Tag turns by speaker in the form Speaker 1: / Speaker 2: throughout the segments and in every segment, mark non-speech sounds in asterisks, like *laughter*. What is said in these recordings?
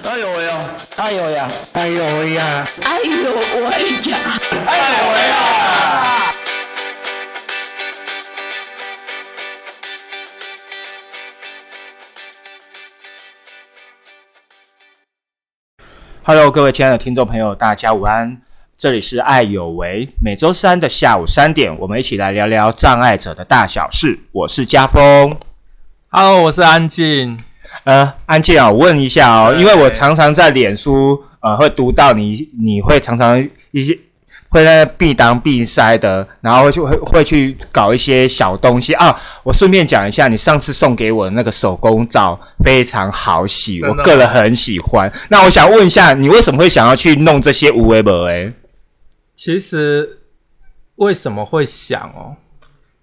Speaker 1: 哎呦喂呀！
Speaker 2: 哎呦呀！
Speaker 3: 哎呦喂呀！
Speaker 2: 哎呦喂呀！
Speaker 1: 哎呦喂呀
Speaker 3: ！Hello，各位亲爱的听众朋友，大家午安！这里是爱有为，每周三的下午三点，我们一起来聊聊障碍者的大小事。我是家峰
Speaker 4: ，Hello，我是安静。
Speaker 3: 呃，安静啊，我问一下哦，因为我常常在脸书呃会读到你，你会常常一些会在必当必塞的，然后就会会去搞一些小东西啊。我顺便讲一下，你上次送给我的那个手工皂非常好洗，我个人很喜欢。那我想问一下，你为什么会想要去弄这些无为本？哎，
Speaker 4: 其实为什么会想哦？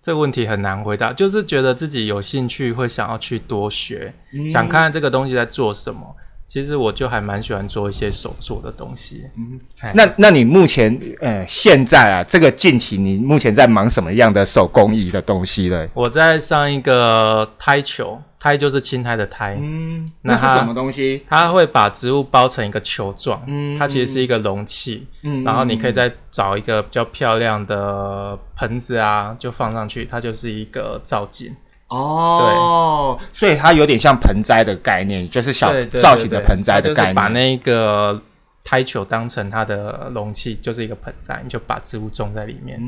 Speaker 4: 这个问题很难回答，就是觉得自己有兴趣，会想要去多学，想看看这个东西在做什么。其实我就还蛮喜欢做一些手做的东西。
Speaker 3: 嗯，那那你目前呃现在啊，这个近期你目前在忙什么样的手工艺的东西呢？
Speaker 4: 我在上一个胎球。胎就是青苔的胎，
Speaker 3: 嗯，那是什么东西？
Speaker 4: 它会把植物包成一个球状，嗯，它其实是一个容器，嗯，然后你可以再找一个比较漂亮的盆子啊，就放上去，它就是一个造景。
Speaker 3: 哦，对，所以它有点像盆栽的概念，就是小造型的盆栽的概念，
Speaker 4: 把那个胎球当成它的容器，就是一个盆栽，你就把植物种在里面。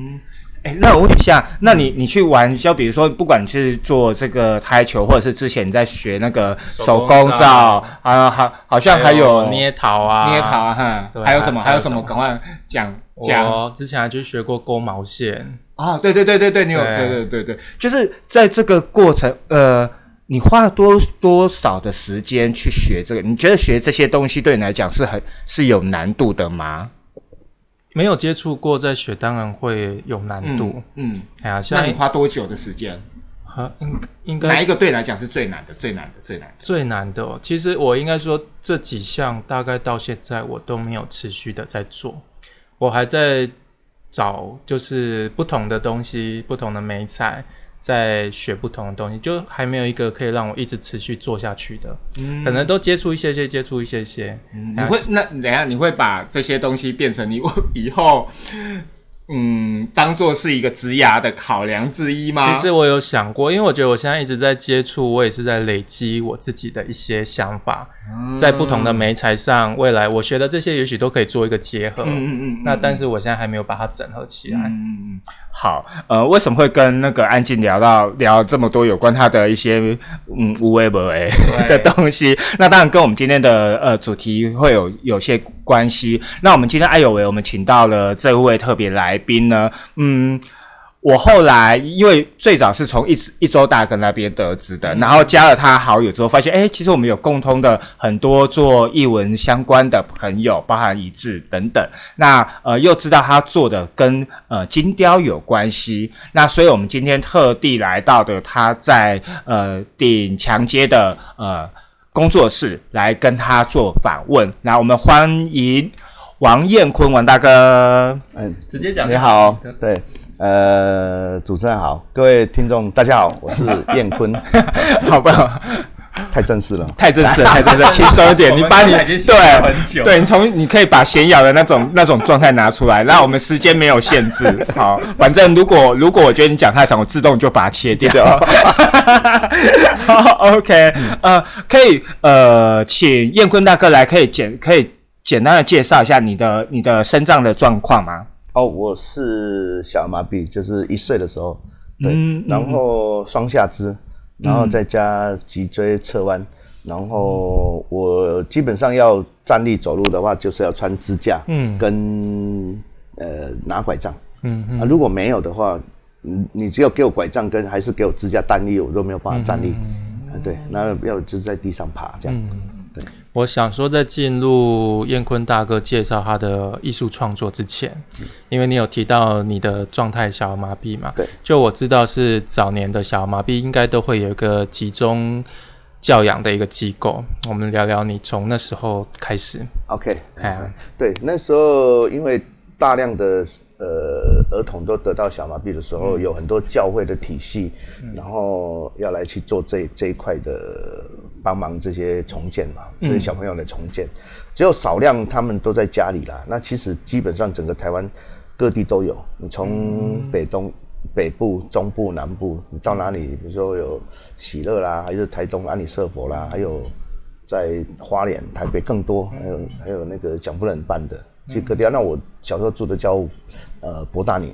Speaker 3: 哎，那我问一下，那你你去玩，就比如说，不管是做这个台球，或者是之前你在学那个手工皂啊，好，好像还有
Speaker 4: 捏陶啊，
Speaker 3: 捏陶哈，还有什么？还有什么？赶快讲讲。
Speaker 4: 我之前还去学过勾毛线
Speaker 3: 啊，对对对对对，你有对对对对，就是在这个过程，呃，你花了多多少的时间去学这个？你觉得学这些东西对你来讲是很是有难度的吗？
Speaker 4: 没有接触过，在学当然会有难度。嗯，
Speaker 3: 哎呀，那你花多久的时间？
Speaker 4: 和应应该
Speaker 3: 哪一个对来讲是最难的？最难的，最难的，
Speaker 4: 最难的。其实我应该说，这几项大概到现在我都没有持续的在做，我还在找，就是不同的东西，不同的美彩。在学不同的东西，就还没有一个可以让我一直持续做下去的，可能都接触一些些，接触一些些。
Speaker 3: 你会那等下你会把这些东西变成你 *laughs* 以后？嗯，当做是一个职涯的考量之一吗？
Speaker 4: 其实我有想过，因为我觉得我现在一直在接触，我也是在累积我自己的一些想法，在不同的媒材上，未来我学的这些也许都可以做一个结合。嗯嗯嗯。那但是我现在还没有把它整合起来。嗯嗯。
Speaker 3: 好，呃，为什么会跟那个安静聊到聊这么多有关他的一些嗯无为不为的东西？那当然跟我们今天的呃主题会有有些关系。那我们今天爱有为，我们请到了这位特别来。宾呢？嗯，我后来因为最早是从一一周大哥那边得知的，然后加了他好友之后，发现哎，其实我们有共通的很多做译文相关的朋友，包含一致等等。那呃，又知道他做的跟呃金雕有关系，那所以我们今天特地来到的他在呃顶墙街的呃工作室来跟他做访问。那我们欢迎。王彦坤，王大哥，
Speaker 4: 嗯，直接讲。
Speaker 5: 你好，对，呃，主持人好，各位听众大家好，我是彦坤，*laughs*
Speaker 3: 好不好？*laughs*
Speaker 5: 太正式了，
Speaker 3: 太正式了，*laughs* 太正式了，轻松一点。你把你
Speaker 4: 对，
Speaker 3: 对你从你可以把闲聊的那种 *laughs* 那种状态拿出来，那我们时间没有限制，好，反正如果如果我觉得你讲太长，我自动就把它切掉。好，OK，呃，可以，呃，请燕坤大哥来，可以简可以。简单的介绍一下你的你的肾脏的状况吗？
Speaker 5: 哦，我是小儿麻痹，就是一岁的时候，对，然后双下肢，然后再加脊椎侧弯，然后我基本上要站立走路的话，就是要穿支架，嗯，跟呃拿拐杖，嗯嗯，啊如果没有的话，你你只有给我拐杖跟还是给我支架站立，我都没有办法站立，啊对，那要就在地上爬这样。
Speaker 4: 我想说，在进入燕坤大哥介绍他的艺术创作之前，因为你有提到你的状态小儿麻痹嘛？
Speaker 5: 对，
Speaker 4: 就我知道是早年的小儿麻痹，应该都会有一个集中教养的一个机构。我们聊聊你从那时候开始。
Speaker 5: OK，哎，对，那时候因为大量的呃儿童都得到小麻痹的时候，有很多教会的体系，然后要来去做这这一块的。帮忙这些重建嘛，这些小朋友的重建，只有少量他们都在家里啦。那其实基本上整个台湾各地都有，你从北东、北部、中部、南部，你到哪里，比如说有喜乐啦，还是台东安里社佛啦，还有在花莲、台北更多，还有还有那个蒋夫人办的，其实各地啊。那我小时候住的叫呃博大里，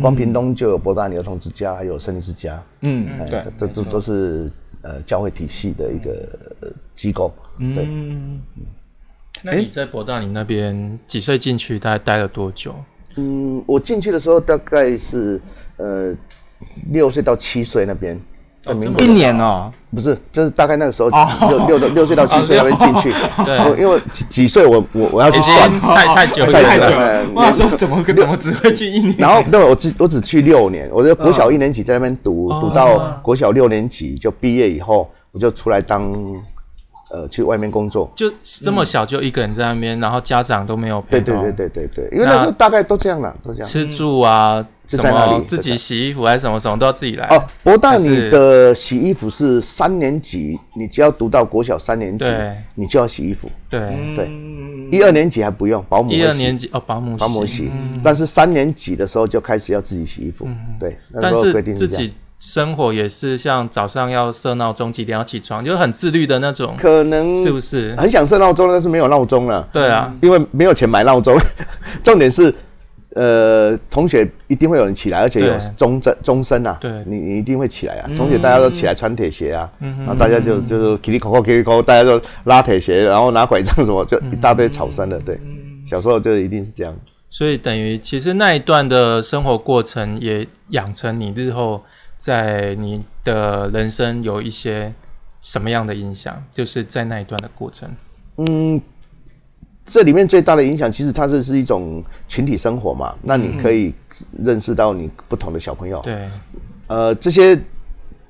Speaker 5: 光屏东就有博大里儿童之家，还有森林之家，
Speaker 3: 嗯，
Speaker 5: 哎
Speaker 3: 对，
Speaker 5: 这都都是呃教会体系的一个呃机构，对。
Speaker 4: 那你在博大里那边几岁进去？大概待了多久？
Speaker 5: 嗯，我进去的时候大概是呃六岁到七岁那边，
Speaker 3: 一年哦，
Speaker 5: 不是，就是大概那个时候六六到六岁到七岁那边进去，
Speaker 4: 对
Speaker 5: 因为几几岁我我我要去算，
Speaker 4: 太太久
Speaker 5: 太。久了
Speaker 3: 我想说怎么怎么只会去一年？
Speaker 5: 然后对，我只我只去六年，我就国小一年级在那边读，读到国小六年级就毕业以后，我就出来当呃去外面工作。
Speaker 4: 就这么小就一个人在那边，然后家长都没有陪同
Speaker 5: 对对对对对对，因为那时候大概都这样了，都这样。
Speaker 4: 吃住啊，什
Speaker 5: 就在那里
Speaker 4: 么自己洗衣服还是什么什么都要自己来。
Speaker 5: 哦，博大你的洗衣服是三年级，你只要读到国小三年级，你就要洗衣服。
Speaker 4: 对，
Speaker 5: 对，一二年级还不用，保姆
Speaker 4: 一二年级哦，保姆
Speaker 5: 保姆洗，但是三年级的时候就开始要自己洗衣服。对，
Speaker 4: 但是自。己生活也是像早上要设闹钟，几点要起床，就是很自律的那种，
Speaker 5: 可能
Speaker 4: 是不是？
Speaker 5: 很想设闹钟，但是没有闹钟了。
Speaker 4: 对啊，
Speaker 5: 因为没有钱买闹钟。*laughs* 重点是，呃，同学一定会有人起来，而且有
Speaker 4: 对
Speaker 5: 钟声钟声啊。
Speaker 4: 对
Speaker 5: 你你一定会起来啊。同学大家都起来穿铁鞋啊，然后大家就就是叽里口口叽里口口，大家就拉铁鞋，然后拿拐杖什么，就一大堆吵声的。对，小时候就一定是这样。
Speaker 4: 所以等于其实那一段的生活过程也养成你日后在你的人生有一些什么样的影响，就是在那一段的过程。
Speaker 5: 嗯，这里面最大的影响，其实它这是一种群体生活嘛。那你可以认识到你不同的小朋友，
Speaker 4: 对，
Speaker 5: 呃，这些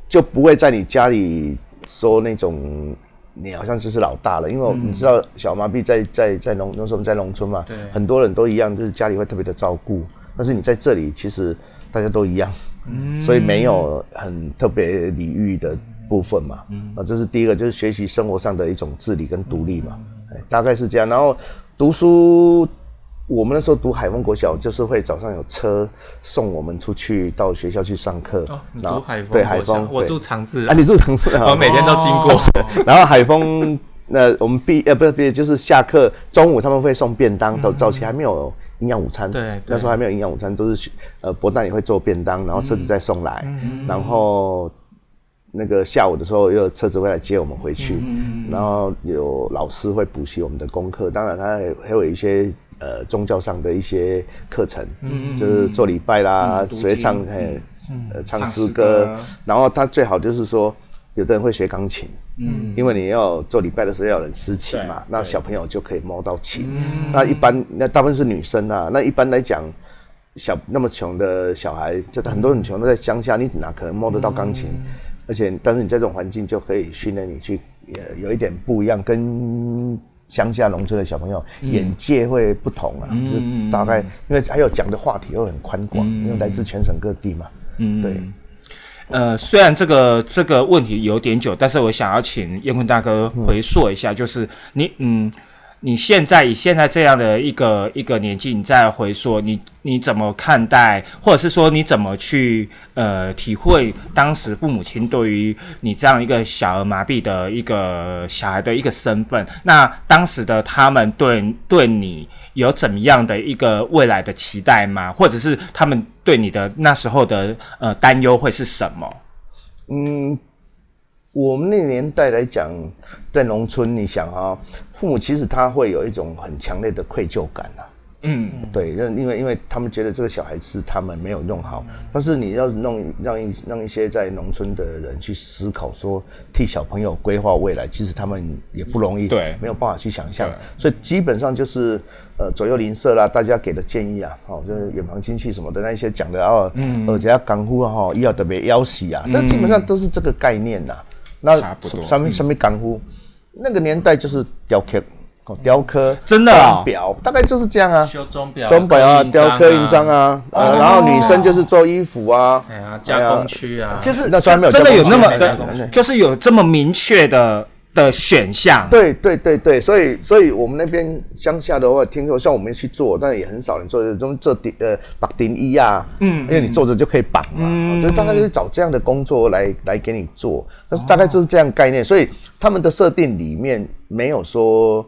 Speaker 5: 就不会在你家里说那种你好像就是老大了，因为你知道小麻痹在在在农那时候在农村嘛，很多人都一样，就是家里会特别的照顾，但是你在这里其实大家都一样，所以没有很特别礼遇的部分嘛，啊，这是第一个，就是学习生活上的一种自理跟独立嘛，哎，大概是这样，然后读书。我们那时候读海丰国小，就是会早上有车送我们出去到学校去上课。
Speaker 4: 哦，你
Speaker 5: 然后
Speaker 4: 读海丰
Speaker 5: 对海丰，
Speaker 4: 我住长治
Speaker 5: 啊，你住长治啊？
Speaker 4: 我每天都经过。
Speaker 5: 然后海丰，那我们毕呃不是毕业就是下课中午他们会送便当，到早期还没有营养午餐，
Speaker 4: 对对
Speaker 5: 那时候还没有营养午餐，都是学呃博大也会做便当，然后车子再送来，然后那个下午的时候又有车子会来接我们回去，然后有老师会补习我们的功课，当然他还还有一些。呃，宗教上的一些课程，就是做礼拜啦，
Speaker 3: 读
Speaker 5: 学唱，
Speaker 3: 经
Speaker 5: 嘿，呃，唱
Speaker 3: 唱诗
Speaker 5: 诗歌。
Speaker 3: 歌，
Speaker 5: 然后他最好就是说，有的人会学钢琴，嗯，因为你要做礼拜的时候要有人司琴嘛，那小朋友就可以摸到琴。那一般那大部分是女生啊，那一般来讲，小那么穷的小孩，就很多很穷的在乡下，你哪可能摸得到钢琴？而且，但是你在这种环境就可以训练你去，也有一点不一样，跟乡下农村的小朋友眼界会不同啊，就大概因为还有讲的话题会很宽广，因为来自全省各地嘛，嗯，对。
Speaker 3: 呃，虽然这个这个问题有点久，但是我想要请燕坤大哥回溯一下，就是你嗯，你现在以现在这样的一个一个年纪，你再回溯，你你怎么看待，或者是说你怎么去呃体会当时父母亲对于你这样一个小儿麻痹的一个小孩的一个身份？那当时的他们对对你有怎么样的一个未来的期待吗？或者是他们对你的那时候的呃担忧会是什么？
Speaker 5: 嗯，我们那个年代来讲，在农村，你想啊，父母其实他会有一种很强烈的愧疚感啊。
Speaker 3: 嗯，
Speaker 5: 对，因因为因为他们觉得这个小孩子他们没有弄好，但是你要弄让一让一些在农村的人去思考说替小朋友规划未来，其实他们也不容易，
Speaker 3: 对。
Speaker 5: 没有办法去想象，所以基本上就是呃左右邻舍啦，大家给的建议啊，哦，就是远房亲戚什么的那一些讲的哦，嗯，而且要干呼啊，哈，要特别要洗啊，但基本上都是这个概念呐、那
Speaker 3: 差不多。
Speaker 5: 上面上面干乎，那个年代就是雕刻，哦，雕刻，
Speaker 3: 真的啊？
Speaker 5: 钟表，大概就是这样啊。
Speaker 4: 修钟表、
Speaker 5: 钟表啊，雕刻印章，啊，呃，然后女生就是做衣服啊，
Speaker 4: 加工区啊，
Speaker 3: 就是
Speaker 5: 那
Speaker 3: 真的有那么就是有这么明确的的选项。
Speaker 5: 对对对对，所以所以我们那边乡下的话，听说像我们去做，但也很少人做这种做顶呃绑顶衣啊，嗯，因为你坐着就可以绑嘛，嗯，就大概就是找这样的工作来来给你做，但是大概就是这样概念，所以他们的设定里面没有说。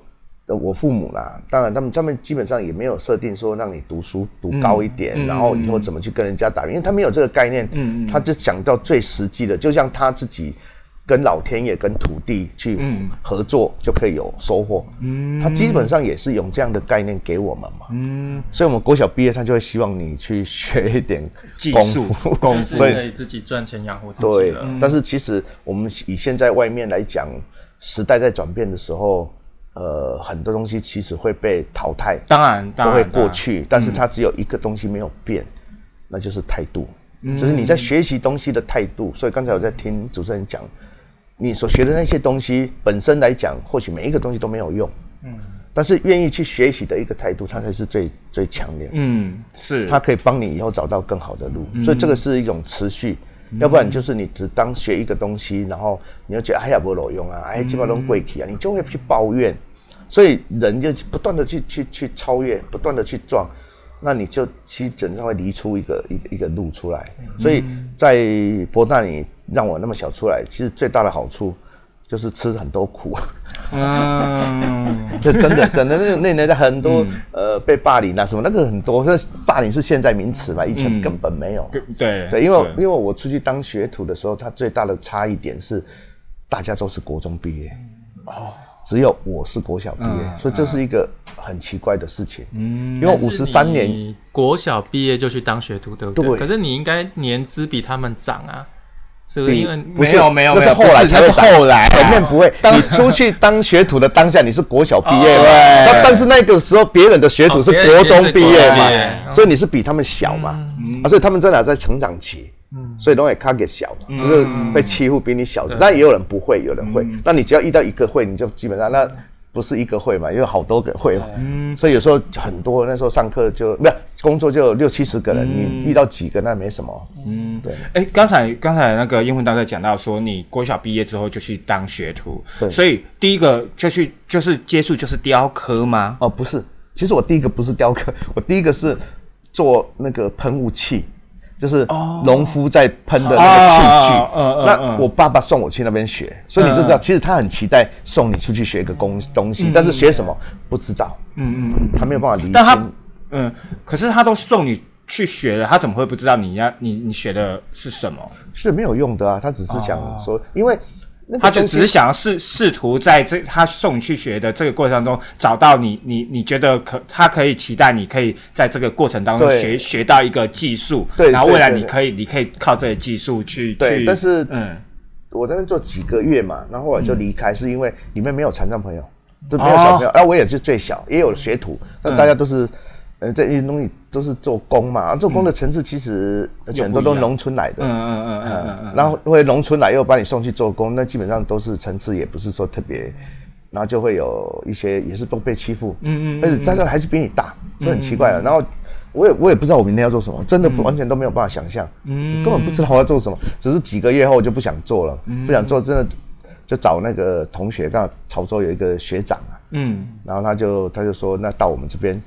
Speaker 5: 呃我父母啦，当然他们他们基本上也没有设定说让你读书读高一点，然后以后怎么去跟人家打，因为他没有这个概念，嗯嗯，他就想到最实际的，就像他自己跟老天爷跟土地去合作就可以有收获，嗯，他基本上也是用这样的概念给我们嘛，嗯，所以我们国小毕业，他就会希望你去学一点
Speaker 3: 技术。功夫，
Speaker 4: 所以可以自己赚钱养活自己
Speaker 5: 对
Speaker 4: 了。，
Speaker 5: 但是其实我们以现在外面来讲，时代在转变的时候，呃，很多东西其实会被淘汰，
Speaker 3: 当然，当
Speaker 5: 都会过去，但是它只有一个东西没有变，那就是态度，就是你在学习东西的态度。所以刚才我在听主持人讲，你所学的那些东西本身来讲，或许每一个东西都没有用，嗯，但是愿意去学习的一个态度，它才是最最强烈的。
Speaker 3: 嗯，是
Speaker 5: 它可以帮你以后找到更好的路，所以这个是一种持续。要不然就是你只当学一个东西，然后你就觉得哎呀不有用啊，哎基本上贵气啊，你就会去抱怨。所以人就不断的去去去超越，不断的去撞，那你就基本上会离出一个一个一个路出来。所以在博大你让我那么小出来，其实最大的好处就是吃很多苦。
Speaker 3: 嗯，*laughs*
Speaker 5: 这真的真的那那年代很多、呃被霸凌啊什么那个很多，那霸凌是现在名词嘛，以前根本没有。
Speaker 3: 对
Speaker 5: 对，因为因为我出去当学徒的时候，它最大的差异点是大家都是国中毕业，哦，只有我是国小毕业，所以这是一个很奇怪的事情。嗯，因为五十三年
Speaker 4: 你国小毕业就去当学徒，对不对？
Speaker 5: 对。
Speaker 4: 可是你应该年资比他们长啊，是不是？
Speaker 5: 比
Speaker 4: 因为
Speaker 5: 不是
Speaker 3: 没有没有
Speaker 5: 那是后来才
Speaker 3: 是那是后来啊
Speaker 5: 前面不会。*laughs* 你出去当学徒的当下，你是国小毕业嘛？
Speaker 3: 对
Speaker 5: 但是那个时候别人的学徒是国中毕业嘛，所以你是比他们小嘛，啊，所以他们真的在成长期。所以都会看给小，就是被欺负比你小的，但也有人不会，有人会。那你只要遇到一个会，你就基本上那不是一个会嘛，因为好多个会嘛。所以有时候很多那时候上课就不是工作就有六七十个人，你遇到几个那没什么。嗯，对。
Speaker 3: 哎，刚才刚才那个英文大哥讲到说，你国小毕业之后就去当学徒，所以第一个就去就是接触就是雕刻吗？
Speaker 5: 哦，不是，其实我第一个不是雕刻，*laughs* 我第一个是做那个喷雾器，就是农夫在喷的那个器具。
Speaker 3: 哦嗯嗯
Speaker 5: 那
Speaker 3: 嗯
Speaker 5: 我爸爸送我去那边学，所以你就知道，其实他很期待送你出去学一个工东西，但是学什么不知道。嗯嗯嗯，他没有办法理
Speaker 3: 但他
Speaker 5: 清。
Speaker 3: 嗯，可是他都送你去学了，他怎么会不知道你要你你学的是什么？
Speaker 5: 是没有用的啊，他只是想说，因为
Speaker 3: 他就只是想要试试图在这他送你去学的这个过程中，找到你你你觉得可他可以期待你可以在这个过程当中学学到一个技术，
Speaker 5: 对
Speaker 3: 然后未来你可以你可以靠这个技术去去，
Speaker 5: 对但是
Speaker 3: 嗯。
Speaker 5: 我在那边做几个月嘛，然后我就离开，是因为里面没有残障朋友，都没有小朋友，啊，我也是最小，也有学徒，那大家都是，呃，这些东西都是做工嘛，啊做工的层次其实而且很多都农村来的，
Speaker 3: 嗯嗯嗯嗯嗯。
Speaker 5: 嗯，然后会农村来又把你送去做工，那基本上都是层次也不是说特别，然后就会有一些也是都被欺负，嗯嗯，而且大家还是比你大，这很奇怪的。然后我也我也不知道我明天要做什么，真的不完全都没有办法想象，嗯，根本不知道我要做什么，只是几个月后我就不想做了，不想做，真的就找那个同学，刚好潮州有一个学长啊，
Speaker 3: 嗯。
Speaker 5: 然后他就他就说，那到我们这边，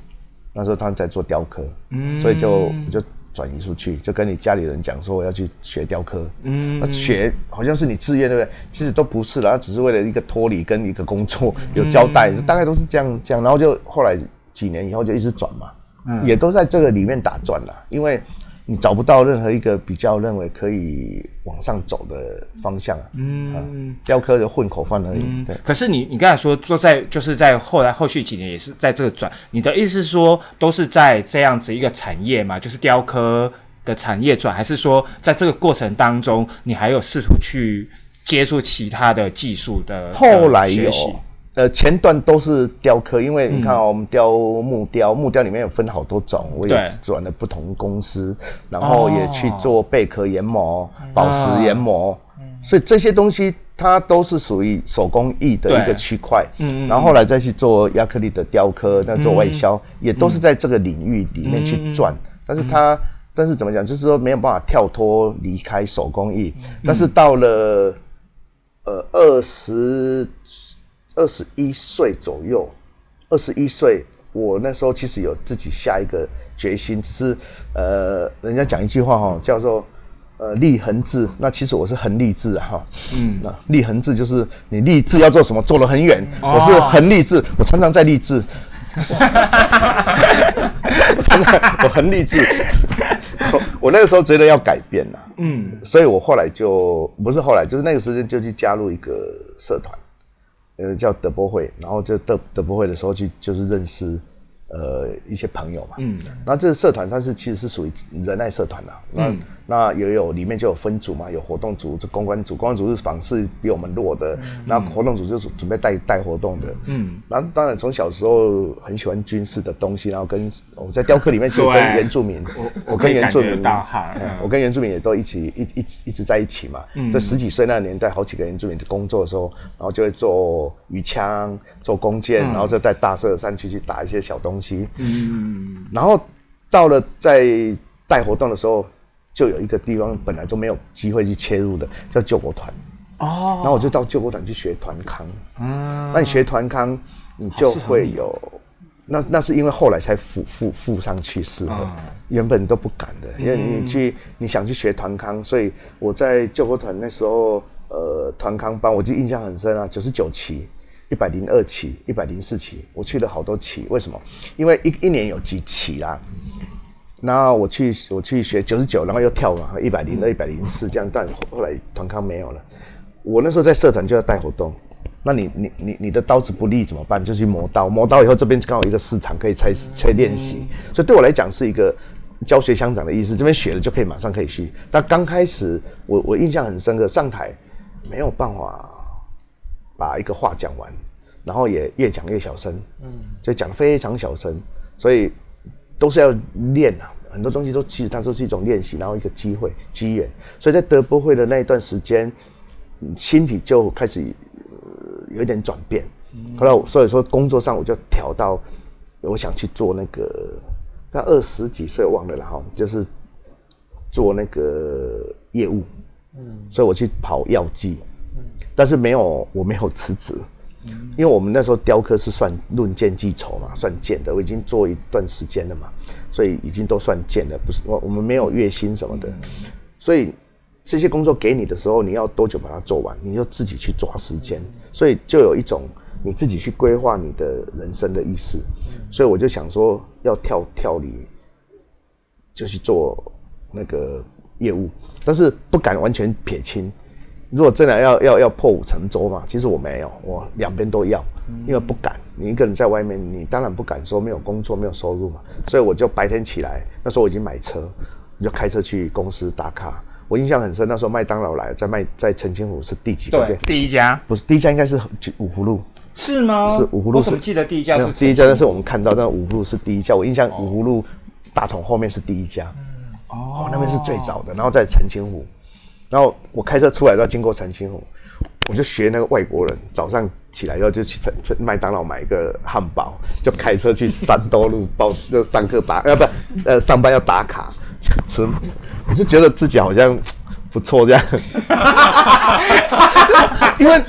Speaker 5: 那时候他们在做雕刻，嗯，所以就就转移出去，就跟你家里人讲说我要去学雕刻，嗯，那学好像是你志愿对不对？其实都不是啦，他只是为了一个脱离跟一个工作有交代，大概都是这样这样，然后就后来几年以后就一直转嘛，嗯，也都在这个里面打转了，因为。你找不到任何一个比较认为可以往上走的方向啊，嗯，雕刻的混口饭而已，对。
Speaker 3: 可是你你刚才说都在就是在后来后续几年也是在这个转，你的意思是说都是在这样子一个产业嘛，就是雕刻的产业转，还是说在这个过程当中你还有试图去接触其他的技术的？
Speaker 5: 后来有
Speaker 3: 的学习，
Speaker 5: 呃，前段都是雕刻，因为你看哦，我们雕木雕，木雕里面有分好多种，我也转了不同公司，然后也去做贝壳研磨、宝石研磨，所以这些东西它都是属于手工艺的一个区块。嗯，然后后来再去做亚克力的雕刻，那做外销，也都是在这个领域里面去转，但是它。但是怎么讲，就是说没有办法跳脱离开手工艺，但是到了呃二十二十一岁左右，二十一岁，我那时候其实有自己下一个决心，只是呃，人家讲一句话哈，叫做呃立恒志，那其实我是恒立志啊哈，嗯，*laughs* 那立恒志就是你立志要做什么，做了很远，我是恒立志，我常常在 *laughs* 立志。我常常我很励志，我我那个时候觉得要改变了，嗯，所以我后来就不是后来，就是那个时间就去加入一个社团，呃，叫德博会，然后就德德博会的时候去就是认识呃一些朋友嘛，嗯，那这个社团它是其实是属于仁爱社团的，那那也有里面就有分组嘛，有活动组、这公关组，公关组是访视比我们弱的，那活动组就是准备带带活动的，嗯，那当然从小时候很喜欢军事的东西，然后跟我在雕刻里面其实 *laughs* 跟原住民，
Speaker 3: 我
Speaker 5: 我跟原住民我跟原住民也都一起一一直一直在一起嘛，在十几岁那个年代，好几个原住民工作的时候，然后就会做鱼枪、做弓箭，然后再在大社山区去打一些小东西，嗯，然后到了在带活动的时候，就有一个地方本来就没有机会去切入的，叫救国团。哦，然后我就到救国团去学团康。嗯，那你学团康，你就会有，那那是因为后来才附附附上去是的，原本都不敢的，因为你去你想去学团康，所以我在救国团那时候，呃，团康班我就印象很深啊，九十九期。一百零二期、一百零四期，我去了好多期。为什么？因为一一年有几期啦。那我去我去学九十九，然后又跳嘛，一百零二、一百零四这样，但后后来团康没有了。我那时候在社团就要带活动，那你你你你的刀子不利怎么办？就去磨刀，磨刀以后这边刚好一个市场可以拆拆练习，所以对我来讲是一个教学相长的意思。这边学了就可以马上可以去。但刚开始我我印象很深刻，上台没有办法把一个话讲完，然后也越讲越小声，嗯，所以讲得非常小声，所以都是要练啊，很多东西都其实它都是一种练习，然后一个机会机缘，所以在德波会的那一段时间，嗯心体就开始、呃有一点转变。后来我所以说工作上我就调到，我想去做那个，那二十几岁忘了啦哈，就是做那个业务，嗯，所以我去跑药剂，但是没有我没有辞职，因为我们那时候雕刻是算论件计酬嘛，算件的，我已经做一段时间了嘛，所以已经都算件了，不是我我们没有月薪什么的，所以这些工作给你的时候，你要多久把它做完，你就自己去抓时间，所以就有一种你自己去规划你的人生的意思，所以我就想说要跳跳离，就去做那个业务，但是不敢完全撇清。如果真的要要要破釜沉舟嘛，其实我没有，我两边都要，因为不敢。你一个人在外面，你当然不敢说没有工作、没有收入嘛。所以我就白天起来，那时候我已经买车，我就开车去公司打卡。我印象很深，那时候麦当劳来，在麦在澄清湖是第几个
Speaker 3: 对
Speaker 5: 店？，
Speaker 3: 第一家
Speaker 5: 不是第一家，应该是五福路。
Speaker 3: 是吗？
Speaker 5: 是五湖路是
Speaker 3: 我怎么记得第一家是
Speaker 5: 第一家，但是我们看到，但五福路是第一家。我印象五福路大同后面是第一家，哦，那边是最早的，然后在澄清湖，然后我开车出来都要经过澄清湖，我就学那个外国人，早上起来以后就去澄澄麦当劳买一个汉堡，就开车去三多路报就上课打，*laughs* 呃不呃上班要打卡吃，我就觉得自己好像不错这样。*laughs* 因为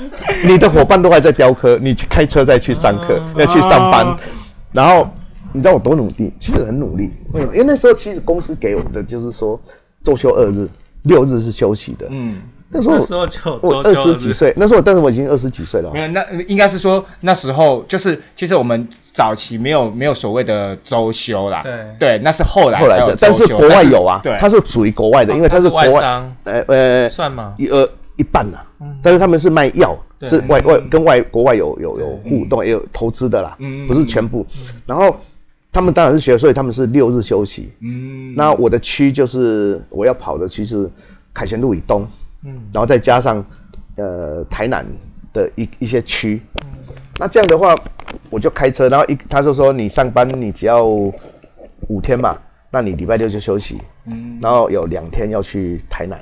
Speaker 5: 你的伙伴都还在雕刻，你去开车再去上课，要去上班，然后你知道我多努力，其实很努力。为什么？因为那时候其实公司给我的就是说周休二日，六日是休息的。嗯，那时候
Speaker 4: 那时候就
Speaker 5: 我二
Speaker 4: 周休日。
Speaker 5: 十几岁，那时候但是我已经二十几岁了。
Speaker 3: 没。有，那应该是说那时候就是，其实我们早期没有没有所谓的周休啦，
Speaker 4: 对。
Speaker 3: 对，那是后来
Speaker 5: 后来的，但是国外有啊，
Speaker 3: 对，
Speaker 5: 它是属于国外的，因为它
Speaker 4: 它是
Speaker 5: 国外
Speaker 4: 外商，
Speaker 5: 呃呃，
Speaker 4: 算吗？
Speaker 5: 一呃一半呐、但是他们是卖药，是外外跟外国外有有有互动，也有投资的啦，不是全部。然后他们当然是学，所以他们是六日休息。嗯，那我的区就是我要跑的区是凯旋路以东，嗯，然后再加上呃台南的一一些区。那这样的话，我就开车，然后一他就说你上班你只要五天嘛，那你礼拜六就休息，嗯，然后有两天要去台南，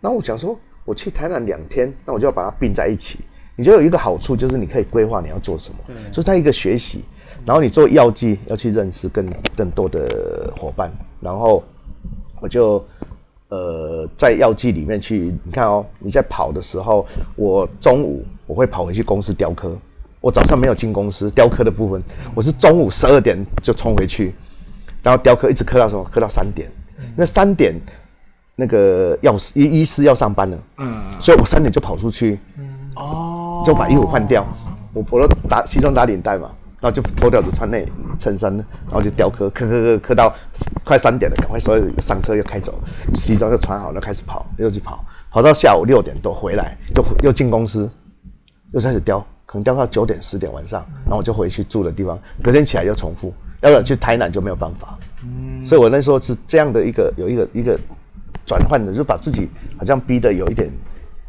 Speaker 5: 然后我想说，我去台南两天，那我就要把它并在一起。你就有一个好处，就是你可以规划你要做什么，所以它一个学习。然后你做药剂要去认识更更多的伙伴，然后我就呃，在药剂里面去，你看哦，你在跑的时候，我中午我会跑回去公司雕刻，我早上没有进公司雕刻的部分，我是中午十二点就冲回去，然后雕刻一直刻到什么？刻到三点，那三点那个药师医医师要上班了，嗯，所以我三点就跑出去，嗯。哦，就把衣服换掉，我我都打西装打领带嘛。然后就脱掉，只穿内衬衫，然后就雕刻，刻刻刻刻到快三点了，赶快所有上车又开走，西装就穿好了，开始跑，又去跑，跑到下午六点多回来，就又进公司，又开始雕，可能雕到九点十点晚上，然后我就回去住的地方，隔天起来又重复，要不然去台南就没有办法。嗯，所以我那时候是这样的一个有一个一个转换的，就把自己好像逼得有一点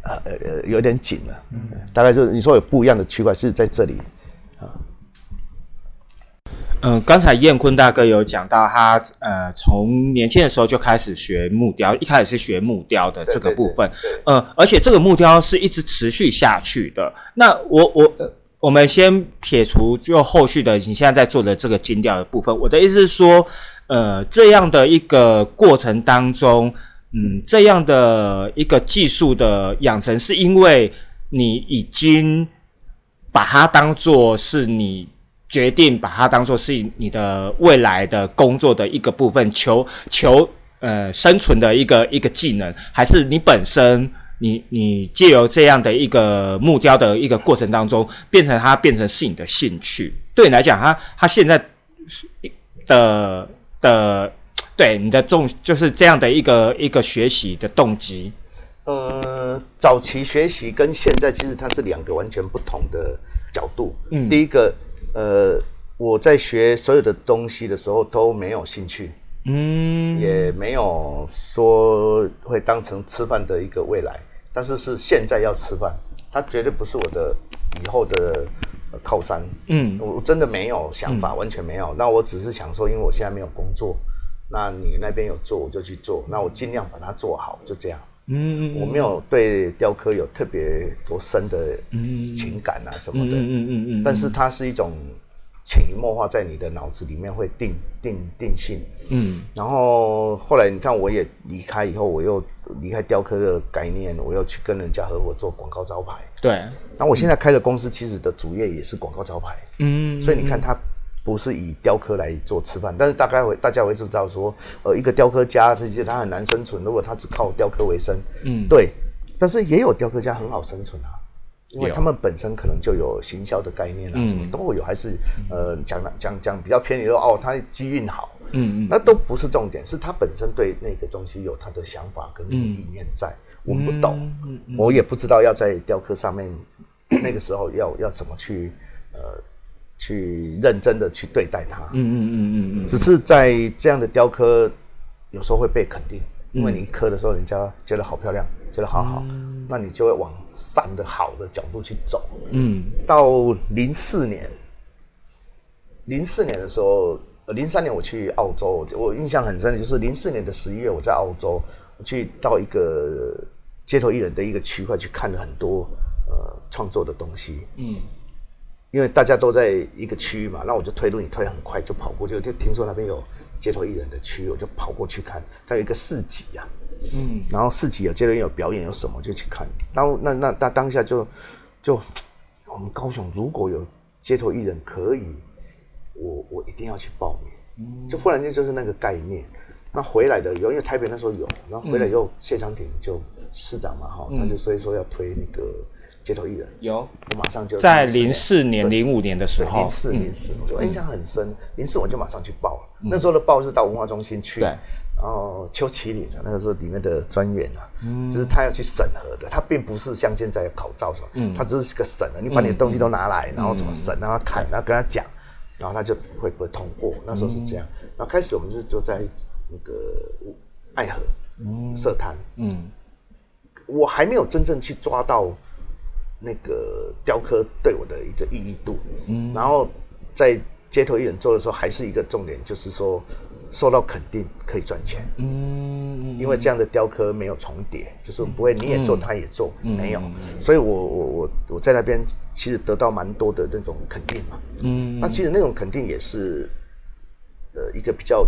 Speaker 5: 呃呃呃有点紧了。嗯，大概就是你说有不一样的区块是在这里啊。
Speaker 3: 嗯，刚才燕坤大哥有讲到，他呃从年轻的时候就开始学木雕，一开始是学木雕的这个部分，呃，而且这个木雕是一直持续下去的。那我我我们先撇除就后续的你现在在做的这个金雕的部分，我的意思是说，呃，这样的一个过程当中，嗯，这样的一个技术的养成，是因为你已经把它当做是你。决定把它当做是你的未来的工作的一个部分，求求呃生存的一个一个技能，还是你本身你你借由这样的一个木雕的一个过程当中，变成它变成是你的兴趣？对你来讲，它它现在的的对你的重就是这样的一个一个学习的动机。
Speaker 5: 呃，早期学习跟现在其实它是两个完全不同的角度。嗯，第一个。呃，我在学所有的东西的时候都没有兴趣，嗯，也没有说会当成吃饭的一个未来，但是是现在要吃饭，它绝对不是我的以后的靠山，嗯，我真的没有想法，完全没有。那我只是想说，因为我现在没有工作，那你那边有做我就去做，那我尽量把它做好，就这样。嗯，我没有对雕刻有特别多深的情感啊什么的，嗯嗯嗯嗯，但是它是一种潜移默化在你的脑子里面会定定定性，嗯，然后后来你看我也离开以后，我又离开雕刻的概念，我又去跟人家合伙做广告招牌，
Speaker 3: 对，
Speaker 5: 那我现在开的公司其实的主业也是广告招牌，嗯，所以你看它。不是以雕刻来做吃饭，但是大概会大家会知道说，呃，一个雕刻家这些他很难生存，如果他只靠雕刻为生，嗯，对。但是也有雕刻家很好生存啊，因为他们本身可能就有行销的概念啊，什么都会有，还是呃讲讲讲比较偏离说哦，他机运好，嗯嗯，那都不是重点，是他本身对那个东西有他的想法跟理念在，我们不懂，我也不知道要在雕刻上面那个时候要要怎么去呃。去认真的去对待它，嗯嗯嗯嗯嗯，只是在这样的雕刻，有时候会被肯定，因为你一刻的时候，人家觉得好漂亮，觉得好好，那你就会往善的好的角度去走。嗯，到零四年，零四年的时候，零三年我去澳洲，我印象很深的就是零四年的十一月，我在澳洲，我去到一个街头艺人的一个区块去看了很多呃创作的东西。嗯。因为大家都在一个区域嘛，那我就推路，你推很快就跑过去，就听说那边有街头艺人的区，我就跑过去看。它有一个市集呀，嗯，然后市集有街头艺人有表演有什么就去看。然后那那那当下就就我们高雄如果有街头艺人可以，我我一定要去报名。就忽然间就是那个概念。那回来的有，因为台北那时候有，然后回来以后谢长廷就市长嘛哈，他就所以说要推那个。街头艺人。
Speaker 3: 有，
Speaker 5: 我马上就
Speaker 3: 在零四年、零五年的时候，
Speaker 5: 零四、零四，我就印象很深。零四我就马上去报了，那时候的报是到文化中心去，然后邱麒麟那个时候里面的专员啊，就是他要去审核的，他并不是像现在口罩什么，他只是个审的，你把你的东西都拿来，然后怎么审，让他看，然后跟他讲，然后他就会不会通过。那时候是这样，然后开始我们就就在那个爱河社滩，嗯，我还没有真正去抓到。那个雕刻对我的一个意义度，嗯，然后在街头艺人做的时候，还是一个重点，就是说受到肯定可以赚钱，嗯，因为这样的雕刻没有重叠，就是不会你也做他也做，没有，所以我我我我在那边其实得到蛮多的那种肯定嘛，嗯，那其实那种肯定也是，呃，一个比较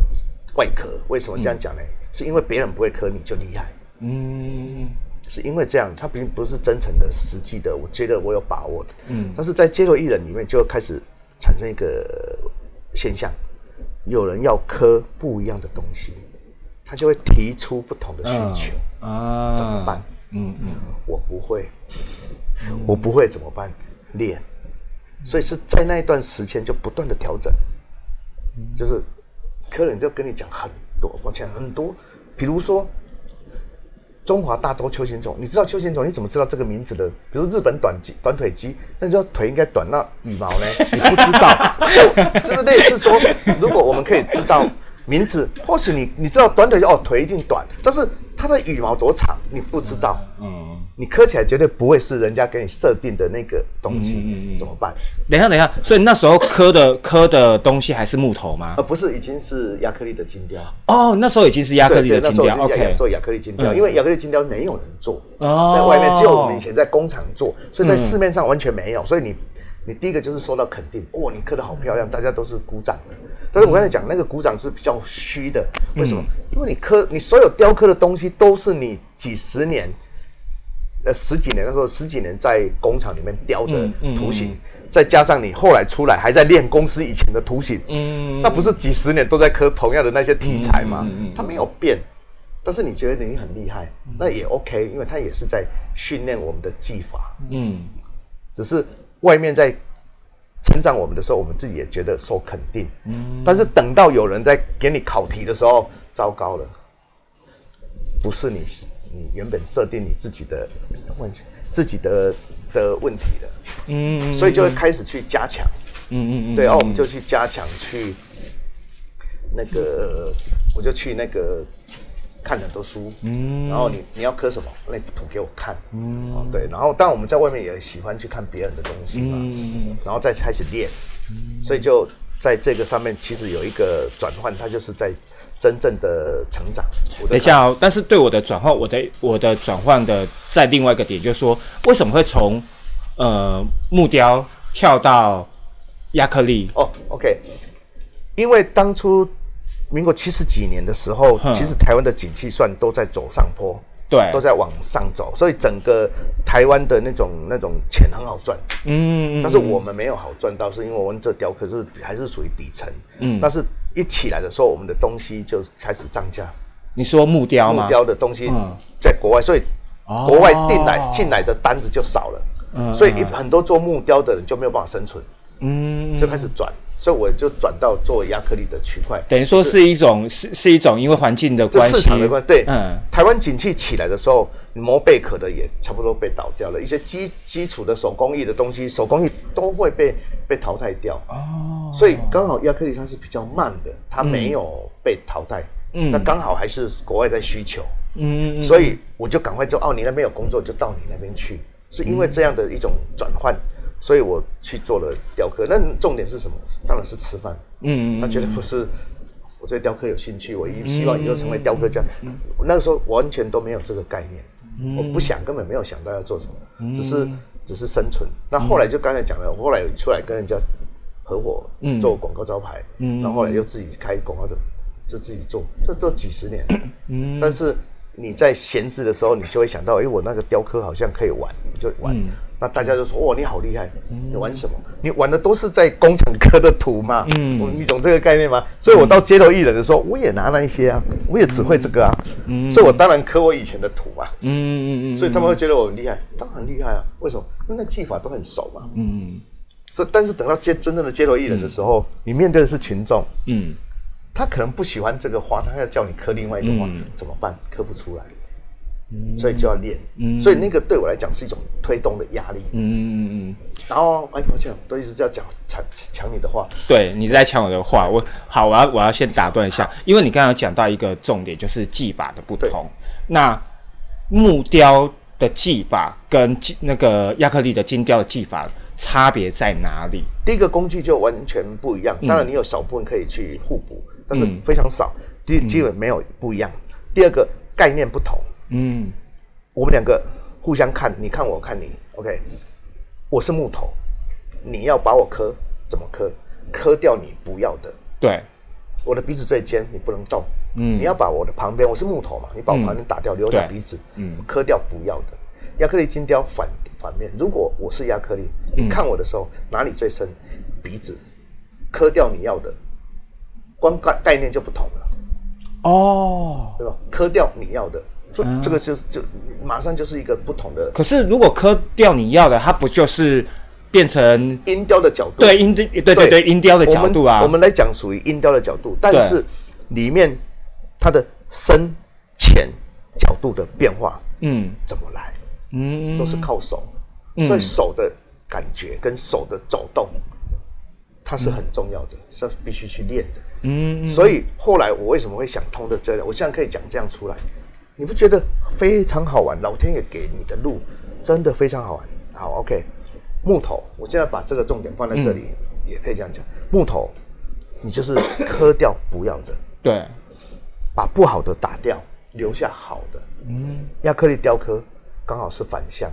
Speaker 5: 外壳。为什么这样讲呢？是因为别人不会磕你就厉害。
Speaker 3: 嗯
Speaker 5: 是因为这样，他并不是真诚的、实际的，我觉得我有把握的。嗯，但是在街头艺人里面就开始产生一个现象，有人要磕不一样的东西，他就会提出不同的需求，
Speaker 3: 啊，
Speaker 5: 怎么办？
Speaker 3: 嗯嗯，
Speaker 5: 我不会，我不会怎么办？练，所以是在那一段时间就不断的调整，就是客人就跟你讲很多，抱歉很多，比如说中华大洲邱贤总，你知道邱贤总，你怎么知道这个名字的？比如日本短鸡、短腿鸡，那你知道腿应该短，那羽毛呢？你不知道，就 *laughs* 就是类似说，如果我们可以知道名字，或许你你知道短腿哦腿一定短，但是它的羽毛多长你不知道，嗯，你磕起来绝对不会是人家给你设定的那个东西，怎么办？
Speaker 3: 等一下等一下，所以那时候磕的 *laughs* 磕的东西还是木头吗
Speaker 5: 呃？不是已经是亚克力的金雕。
Speaker 3: 哦，那时候已经是亚克力的金雕，OK，
Speaker 5: 做亚克力金雕，因为亚克力金雕没有人做，
Speaker 3: 哦
Speaker 5: 在外面只有我们以前在工厂做，所以在市面上完全没有。所以你你第一个就是受到肯定，哇，你刻的好漂亮，大家都是鼓掌的。但是我刚才讲那个鼓掌是比较虚的，为什么？因为你刻你所有雕刻的东西都是你几十年。呃，十几年那时候十几年在工厂里面雕的图形，再加上你后来出来还在练公司以前的图形，嗯，那不是几十年都在刻同样的那些题材吗？它没有变，但是你觉得你很厉害，那也 OK，因为它也是在训练我们的技法，
Speaker 3: 嗯，
Speaker 5: 只是外面在成长我们的时候，我们自己也觉得受肯定，嗯，但是等到有人在给你考题的时候，糟糕了，不是你你原本设定你自己的问题自己的的问题了，嗯，所以就会开始去加强，嗯嗯嗯，对，然后我们就去加强去那个，我就去那个看很多书，嗯，然后你你要刻什么，那你图给我看，嗯，哦对，然后但我们在外面也喜欢去看别人的东西嘛，嗯然后再开始练，所以就在这个上面其实有一个转换，它就是在真正的成长。
Speaker 3: 等一下哦，但是对我的转换，我的我的转换的在另外一个点，就是说为什么会从呃木雕跳到亚克力？
Speaker 5: 哦，OK，因为当初民国七十几年的时候，其实台湾的景气算都在走上坡，
Speaker 3: 对。
Speaker 5: 都在往上走，所以整个台湾的那种那种钱很好赚，
Speaker 3: 嗯，
Speaker 5: 但是我们没有好赚到，是因为我们这雕刻是还是属于底层，嗯，但是一起来的时候，我们的东西就开始涨价，
Speaker 3: 你说木雕吗？
Speaker 5: 木雕的东西
Speaker 3: 嗯。
Speaker 5: 在国外，所以
Speaker 3: 哦。
Speaker 5: 国外进来进来的单子就少了，所以一很多做木雕的人就没有办法生存，
Speaker 3: 嗯，
Speaker 5: 就开始转，所以我就转到做亚克力的区块，
Speaker 3: 等于说是一种是是一种因为环境的关系，
Speaker 5: 场的关对，
Speaker 3: 嗯，
Speaker 5: 台湾景气起来的时候，磨贝壳的也差不多被倒掉了，一些基基础的手工艺的东西，手工艺都会被被淘汰掉。哦，所以刚好亚克力它是比较慢的，它没有被淘汰，嗯，那刚好还是国外在需求，嗯，所以我就赶快就哦，你那边有工作就到你那边去，是因为这样的一种转换。所以我去做了雕刻，那重点是什么？当然是吃饭。嗯嗯，那绝对不是我对雕刻有兴趣，我一希望以后成为雕刻家。我那个时候完全都没有这个概念，我不想，根本没有想到要做什么，只是只是生存。那后来就刚才讲了，我后来有出来跟人家合伙做广告招牌，然后后来又自己开广告的，就自己做，这做几十年。但是你在闲置的时候，你就会想到，哎，我那个雕刻好像可以玩，就玩。那大家就说：“哇，你好厉害！你玩什么？你玩的都是在工厂刻的图嘛？嗯，你懂这个概念吗？所以我到街头艺人的时候，我也拿那一些啊，我也只会这个啊。嗯，所以我当然刻我以前的图嘛。嗯嗯嗯，所以他们会觉得我很厉害，当然很厉害啊。为什么？因为那技法都很熟嘛。嗯，所以，但是等到接真正的街头艺人的时候，你面对的是群众。嗯，他可能不喜欢这个花，他要叫你刻另外一个花，怎么办？刻不出来。所以就要练，嗯所以那个对我来讲是一种推动的压力。嗯嗯嗯。然后，哎，抱歉，都一直在讲抢抢你的话。
Speaker 3: 对你在抢我的话，我好，我要我要先打断一下，因为你刚刚有讲到一个重点，就是技法的不同。那木雕的技法跟金那个亚克力的金雕的技法差别在哪里？
Speaker 5: 第一个工具就完全不一样，当然你有少部分可以去互补，但是非常少，基基本没有不一样。第二个概念不同。嗯，我们两个互相看，你看我看你，OK。我是木头，你要把我磕怎么磕？磕掉你不要的，
Speaker 3: 对，
Speaker 5: 我的鼻子最尖，你不能动。嗯，你要把我的旁边，我是木头嘛，你把我旁边打掉，留下鼻子，嗯，磕掉不要的。亚克力金雕反反面，如果我是亚克力，你看我的时候哪里最深？鼻子，磕掉你要的，光概概念就不同了。
Speaker 3: 哦。
Speaker 5: 对吧？磕掉你要的，所以这个就是就马上就是一个不同的
Speaker 3: 可是如果磕掉你要的，它不就是变成
Speaker 5: 音雕的角度。
Speaker 3: 对音对对对对音雕的角度啊？
Speaker 5: 我们我们来讲属于音雕的角度，但是里面它的深浅角度的变化
Speaker 3: 嗯。
Speaker 5: 怎么来，
Speaker 3: 嗯。
Speaker 5: 都是靠手，所以手的感觉跟手的走动，它是很重要的，是必须去练的。
Speaker 3: 嗯。
Speaker 5: 所以后来我为什么会想通的这样，我现在可以讲这样出来，你不觉得非常好玩？老天爷给你的路真的非常好玩。好，OK，木头，我现在把这个重点放在这里，也可以这样讲。木头，你就是磕掉不要的，*coughs*
Speaker 3: 对
Speaker 5: 把不好的打掉，留下好的。嗯，亚克力雕刻刚好是反向，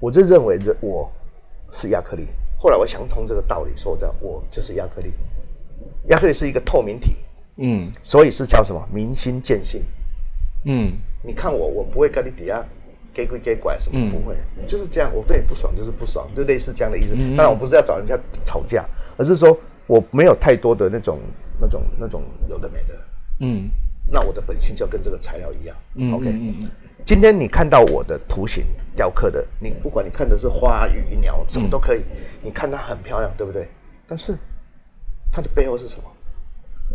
Speaker 5: 我就认为这我是亚克力。后来我想通这个道理，说我这样我就是亚克力。亚克力是一个透明体，
Speaker 3: 嗯
Speaker 5: 所以是叫什么？明心见性。
Speaker 3: 嗯
Speaker 5: 你看我，我不会跟你底下给鬼给拐什么，不会，就是这样。我对你不爽就是不爽，就类似这样的意思。当然，我不是要找人家吵架，而是说我没有太多的那种、那种、那种有的没的。
Speaker 3: 嗯
Speaker 5: 那我的本性就跟这个材料一样。OK，今天你看到我的图形雕刻的，你不管你看的是花、鱼、鸟，什么都可以，你看它很漂亮，对不对？但是它的背后是什么？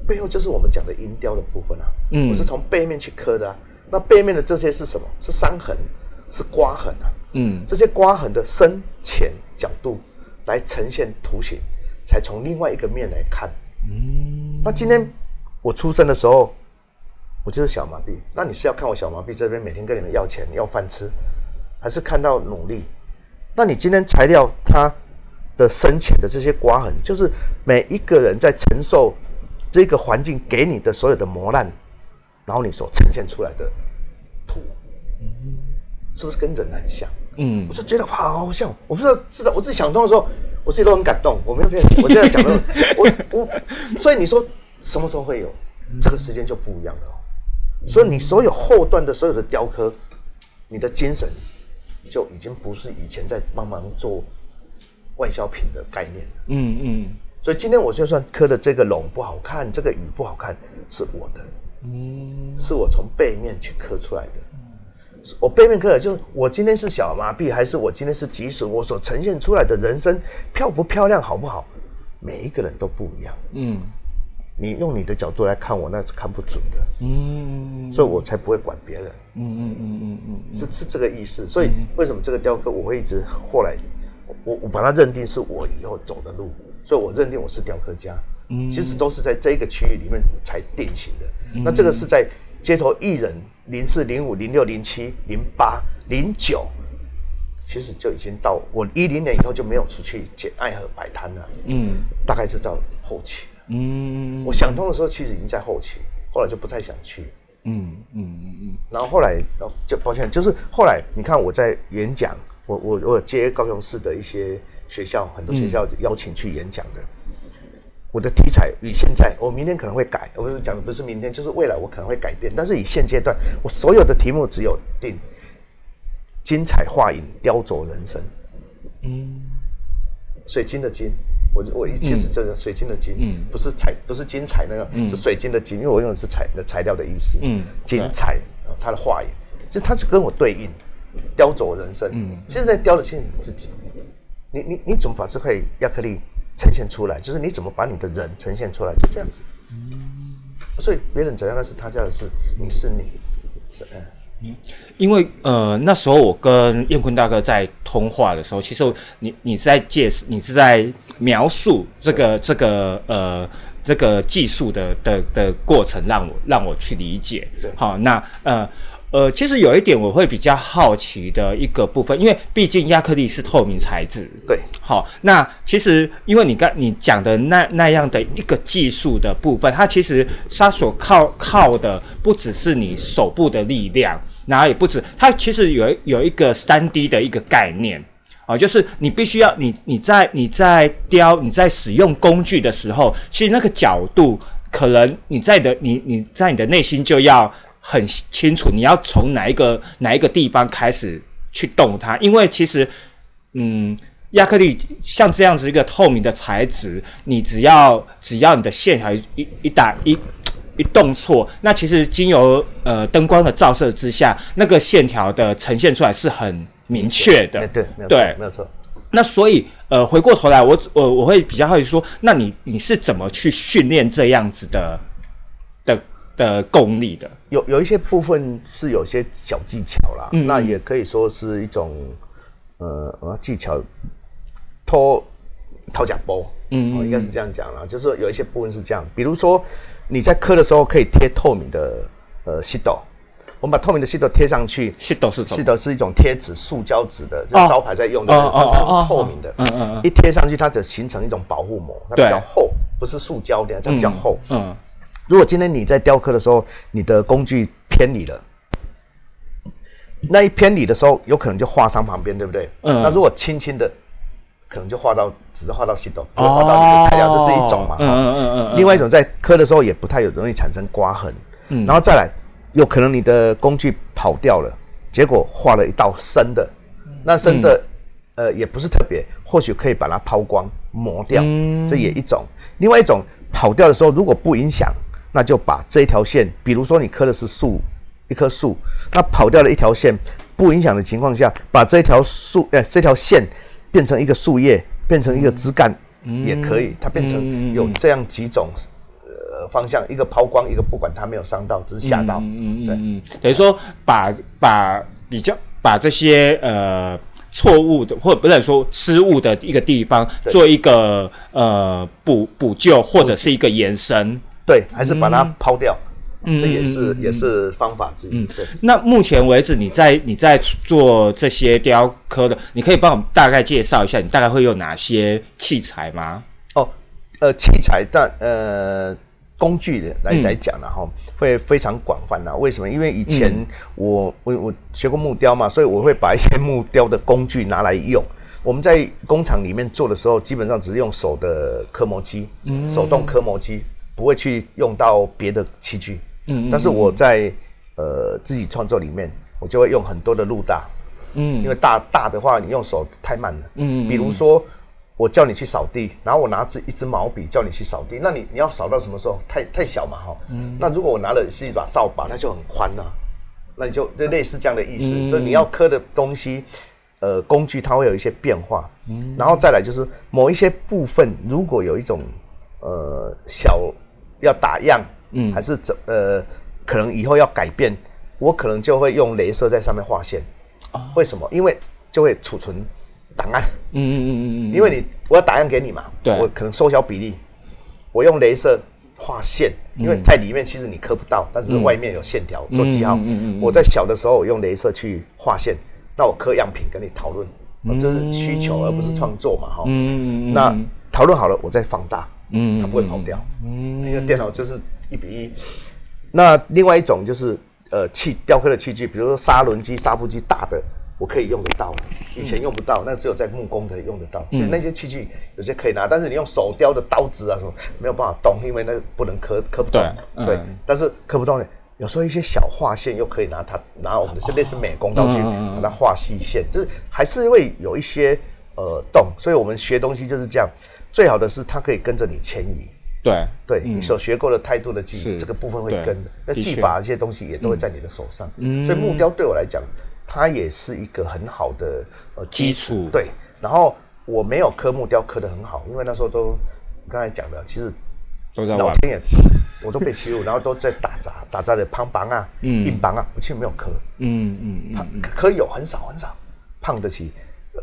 Speaker 5: 背后就是我们讲的音雕的部分啊。
Speaker 3: 嗯
Speaker 5: 我是从背面去刻的啊。那背面的这些是什么？是伤痕，是刮痕啊。
Speaker 3: 嗯
Speaker 5: 这些刮痕的深浅角度来呈现图形，才从另外一个面来看。嗯，那今天我出生的时候，我就是小麻痹。那你是要看我小麻痹这边每天跟你们要钱要饭吃，还是看到努力？那你今天材料它的深浅的这些刮痕，就是每一个人在承受这个环境给你的所有的磨难，然后你所呈现出来的图，是不是跟人很像？
Speaker 3: 嗯
Speaker 5: 我就觉得，好像我不知道，知道我自己想通的时候，我自己都很感动。我没有骗你，*laughs* 我现在讲的，我我，所以你说什么时候会有？这个时间就不一样了哦。所以你所有后段的所有的雕刻，你的精神就已经不是以前在帮忙做外销品的概念了。
Speaker 3: 嗯嗯
Speaker 5: 所以今天我就算刻的这个龙不好看，这个雨不好看，是我的，是我从背面去刻出来的。我背面刻的就是我今天是小麻痹，还是我今天是脊髓，我所呈现出来的人生漂不漂亮，好不好？每一个人都不一样。
Speaker 3: 嗯
Speaker 5: 你用你的角度来看我，那是看不准的，
Speaker 3: 嗯
Speaker 5: 所以我才不会管别人。
Speaker 3: 嗯嗯嗯嗯嗯
Speaker 5: 是是这个意思。所以为什么这个雕刻我会一直后来，我我把它认定是我以后走的路，所以我认定我是雕刻家。嗯，其实都是在这个区域里面才定型的。那这个是在街头艺人零四、零五、零六、零七、零八、零九，其实就已经到我一零年以后就没有出去捡爱河摆摊了。
Speaker 3: 嗯
Speaker 5: 大概就到后期了。
Speaker 3: 嗯
Speaker 5: 我想通的时候，其实已经在后期，后来就不太想去。
Speaker 3: 嗯嗯嗯嗯
Speaker 5: 然后后来，哦，就抱歉，就是后来你看我在演讲，我我我有接高雄市的一些学校，很多学校邀请去演讲的。我的题材与现在，我明天可能会改，我讲的不是明天，就是未来我可能会改变。但是以现阶段，我所有的题目只有定精彩画影，雕琢人生。嗯，水晶的晶，我我一其实这个水晶的晶，嗯，不是彩，不是精彩那个，是水晶的晶，因为我用的是材的材料的意思。
Speaker 3: 嗯
Speaker 5: 精彩，呃它的画影，其实它是跟我对应，雕琢人生。嗯，其实在雕的是你自己。你你你怎么把这块亚克力呈现出来？就是你怎么把你的人呈现出来，就这样子。所以别人怎样那是他家的事，你是你，是嗯。
Speaker 3: 因为呃那时候我跟燕坤大哥在通话的时候，其实你你是在介你是在描述这个这个呃这个技术的的的过程，让我让我去理解。
Speaker 5: 对
Speaker 3: 好，那呃。呃，其实有一点我会比较好奇的一个部分，因为毕竟亚克力是透明材质，
Speaker 5: 对，
Speaker 3: 好，那其实因为你刚你讲的那那样的一个技术的部分，它其实它所靠靠的不只是你手部的力量，然后也不止，它其实有有一个三 D 的一个概念。啊，就是你必须要你你在你在雕你在使用工具的时候，其实那个角度可能你在的你你在你的内心就要很清楚，你要从哪一个哪一个地方开始去动它，因为其实嗯。亚克力像这样子一个透明的材质，你只要只要你的线条一一打一一动错，那其实经由呃灯光的照射之下，那个线条的呈现出来是很明确的。
Speaker 5: 对没有错。
Speaker 3: 那所以呃，回过头来，我我我会比较好奇说，那你你是怎么去训练这样子的的的功力的？
Speaker 5: 有有一些部分是有些小技巧啦，
Speaker 3: 嗯
Speaker 5: 那也可以说是一种呃呃技巧，偷掏假包，嗯哦，应该是这样讲啦，就是说有一些部分是这样，比如说你在刻的时候可以贴透明的呃吸斗，我们把透明的吸斗贴上去，
Speaker 3: 吸斗是什么？
Speaker 5: 吸斗是一种贴纸，塑胶纸的，招牌在用的，它是透明的，
Speaker 3: 嗯嗯嗯。
Speaker 5: 一贴上去它就形成一种保护膜，它比较厚，不是塑胶的，它比较厚，
Speaker 3: 嗯
Speaker 5: 如果今天你在雕刻的时候，你的工具偏离了，那一偏离的时候，有可能就划伤旁边，对不对？
Speaker 3: 嗯
Speaker 5: 那如果轻轻的，可能就划到，只是划到系统，不会画到你的材料，这是一种嘛。
Speaker 3: 嗯嗯嗯嗯
Speaker 5: 另外一种在刻的时候也不太有容易产生刮痕，
Speaker 3: 嗯
Speaker 5: 然后再来，有可能你的工具跑掉了，结果画了一道深的，那深的、呃也不是特别，或许可以把它抛光磨掉，这也一种。另外一种跑掉的时候，如果不影响，那就把这一条线，比如说你刻的是树，一棵树，那跑掉了一条线，不影响的情况下，把这条树呃这条线变成一个树叶，变成一个枝干、也可以，它变成有这样几种呃方向，一个抛光，一个不管它没有伤到，只是吓到，对。
Speaker 3: 嗯，等于说把把比较把这些呃错误的或者不能说失误的一个地方做一个呃补补救或者是一个延伸。
Speaker 5: 对，还是把它抛掉，这也是也是方法之一。对，
Speaker 3: 那目前为止，你在你在做这些雕刻的，你可以帮我们大概介绍一下，你大概会用哪些器材吗？
Speaker 5: 哦，呃，器材但呃工具的来来讲呢，哈、会非常广泛呐。为什么？因为以前我、我我学过木雕嘛，所以我会把一些木雕的工具拿来用。我们在工厂里面做的时候，基本上只是用手的刻模机，手动刻模机，不会去用到别的器具。嗯但是我在呃自己创作里面，我就会用很多的路大，嗯，因为大大的话，你用手太慢了，嗯比如说我叫你去扫地，然后我拿支一支毛笔叫你去扫地，那你你要扫到什么时候？太太小嘛，哈，嗯，那如果我拿的是一把扫把，那就很宽了、那你就就类似这样的意思，所以你要刻的东西，呃，工具它会有一些变化，嗯，然后再来就是某一些部分，如果有一种呃小要打样，嗯，还是怎呃，可能以后要改变，我可能就会用镭射在上面画线，为什么？因为就会储存档案，
Speaker 3: 嗯嗯嗯嗯嗯，
Speaker 5: 因为你我要打样给你嘛，
Speaker 3: 对。
Speaker 5: 我可能缩小比例，我用镭射画线，因为在里面其实你刻不到，但是外面有线条做记号。我在小的时候我用镭射去画线，那我刻样品跟你讨论，哦这是需求而不是创作嘛，哈。嗯。嗯。那讨论好了，我再放大，它不会跑掉。嗯那个电脑就是一比一。那另外一种就是呃器雕刻的器具，比如说砂轮机、砂布机大的，我可以用得到，以前用不到，那只有在木工可以用得到。所以那些器具有些可以拿，但是你用手雕的刀子啊什么没有办法动，因为那个不能刻刻不动。
Speaker 3: 对
Speaker 5: 但是刻不动呢，有时候一些小画线又可以拿它拿我们的是类似美工刀具把它画细线，就是还是会有一些呃动。所以我们学东西就是这样，最好的是它可以跟着你迁移。
Speaker 3: 对，
Speaker 5: 对、你所学过的态度的记忆，
Speaker 3: 是。
Speaker 5: 这个部分会跟的。那技法这些东西也都会在你的手上。所以木雕对我来讲，它也是一个很好的呃
Speaker 3: 基础。
Speaker 5: 对，然后我没有刻木雕刻得很好，因为那时候都刚才讲的，其实
Speaker 3: 都在玩。
Speaker 5: 老天爷我都被欺负，然后都在打杂，打杂的胖棒啊、硬棒啊，我其实没有刻，
Speaker 3: 嗯嗯
Speaker 5: 嗯刻有很少很少，胖得起。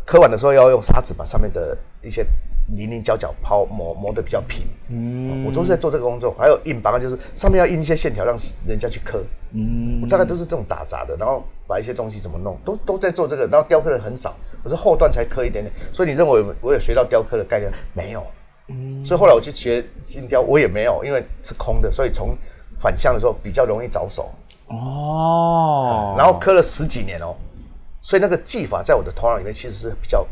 Speaker 5: 刻完的时候要用砂纸把上面的一些零零角角抛磨磨得比较平。嗯，我都是在做这个工作。还有印榜，就是上面要印一些线条，让人家去刻。嗯，我大概都是这种打杂的，然后把一些东西怎么弄，都都在做这个。然后雕刻的很少，我是后段才刻一点点。所以你认为我我有学到雕刻的概念没有？嗯，所以后来我去学金雕，我也没有，因为是空的，所以从反向的时候比较容易着手。
Speaker 3: 哦，
Speaker 5: 然后刻了十几年哦，所以那个技法在我的头脑里面其实是比较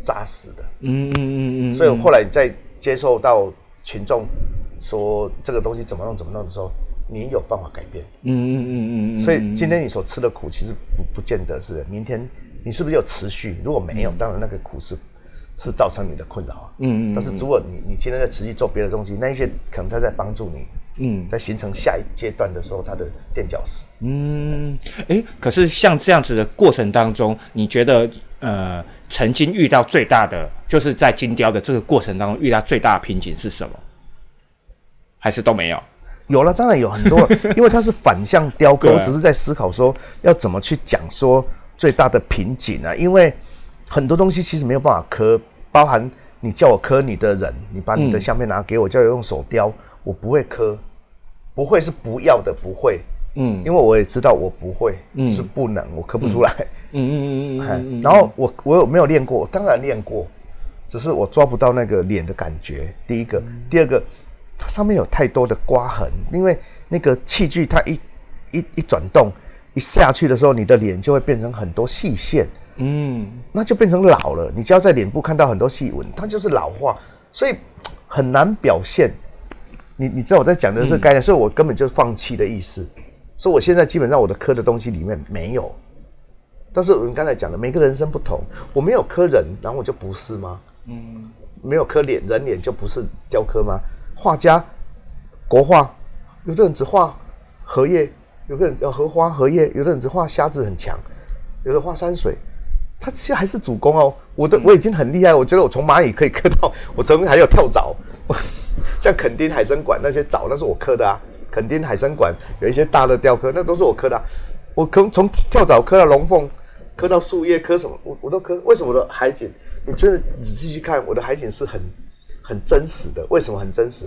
Speaker 5: 扎实的。
Speaker 3: 嗯嗯嗯嗯，
Speaker 5: 所以后来在接受到群众说这个东西怎么弄怎么弄的时候，你有办法改变。
Speaker 3: 嗯嗯嗯嗯嗯，
Speaker 5: 所以今天你所吃的苦，其实不不见得是明天你是不是有持续？如果没有，当然那个苦是是造成你的困扰啊。嗯嗯。但是如果你你今天在持续做别的东西，那一些可能他在帮助你，嗯，在形成下一阶段的时候，它的垫脚石。
Speaker 3: 嗯，诶，可是像这样子的过程当中，你觉得呃，曾经遇到最大的，就是在金雕的这个过程当中遇到最大的瓶颈是什么？还是都没有？
Speaker 5: 有了，当然有很多，*laughs* 因为它是反向雕刻，*laughs* 我只是在思考说要怎么去讲说最大的瓶颈啊，因为很多东西其实没有办法刻，包含你叫我刻你的人，你把你的相片拿给我，叫我用手雕，我不会磕，不会是不要的，不会，嗯，因为我也知道我不会，是不能，我磕不出来，
Speaker 3: 嗯嗯嗯嗯
Speaker 5: 哎然后我我有没有练过？我当然练过，只是我抓不到那个脸的感觉。第一个，第二个，它上面有太多的刮痕，因为那个器具它一一一转动一下去的时候，你的脸就会变成很多细线，
Speaker 3: 嗯，
Speaker 5: 那就变成老了。你只要在脸部看到很多细纹，它就是老化，所以很难表现。你你知道我在讲的这个概念，所以我根本就是放弃的意思。所以我现在基本上我的刻的东西里面没有。但是我们刚才讲的，每个人生不同，我没有刻人，然后我就不是吗？嗯，没有刻脸，人脸就不是雕刻吗？画家，国画，有的人只画荷叶，有的人要荷花荷叶，有的人只画虾子很强，有的画山水，他其实还是主攻哦。我的我已经很厉害，我觉得我从蚂蚁可以 *laughs* 刻到，我曾经还有跳蚤，*laughs* 像垦丁海参馆那些藻，那是我刻的啊。垦丁海参馆有一些大的雕刻，那都是我刻的啊、我从从跳蚤刻到龙凤，刻到树叶，刻什么我我都刻。为什么我的海景？你真的仔细去看，我的海景是很很真实的。为什么很真实？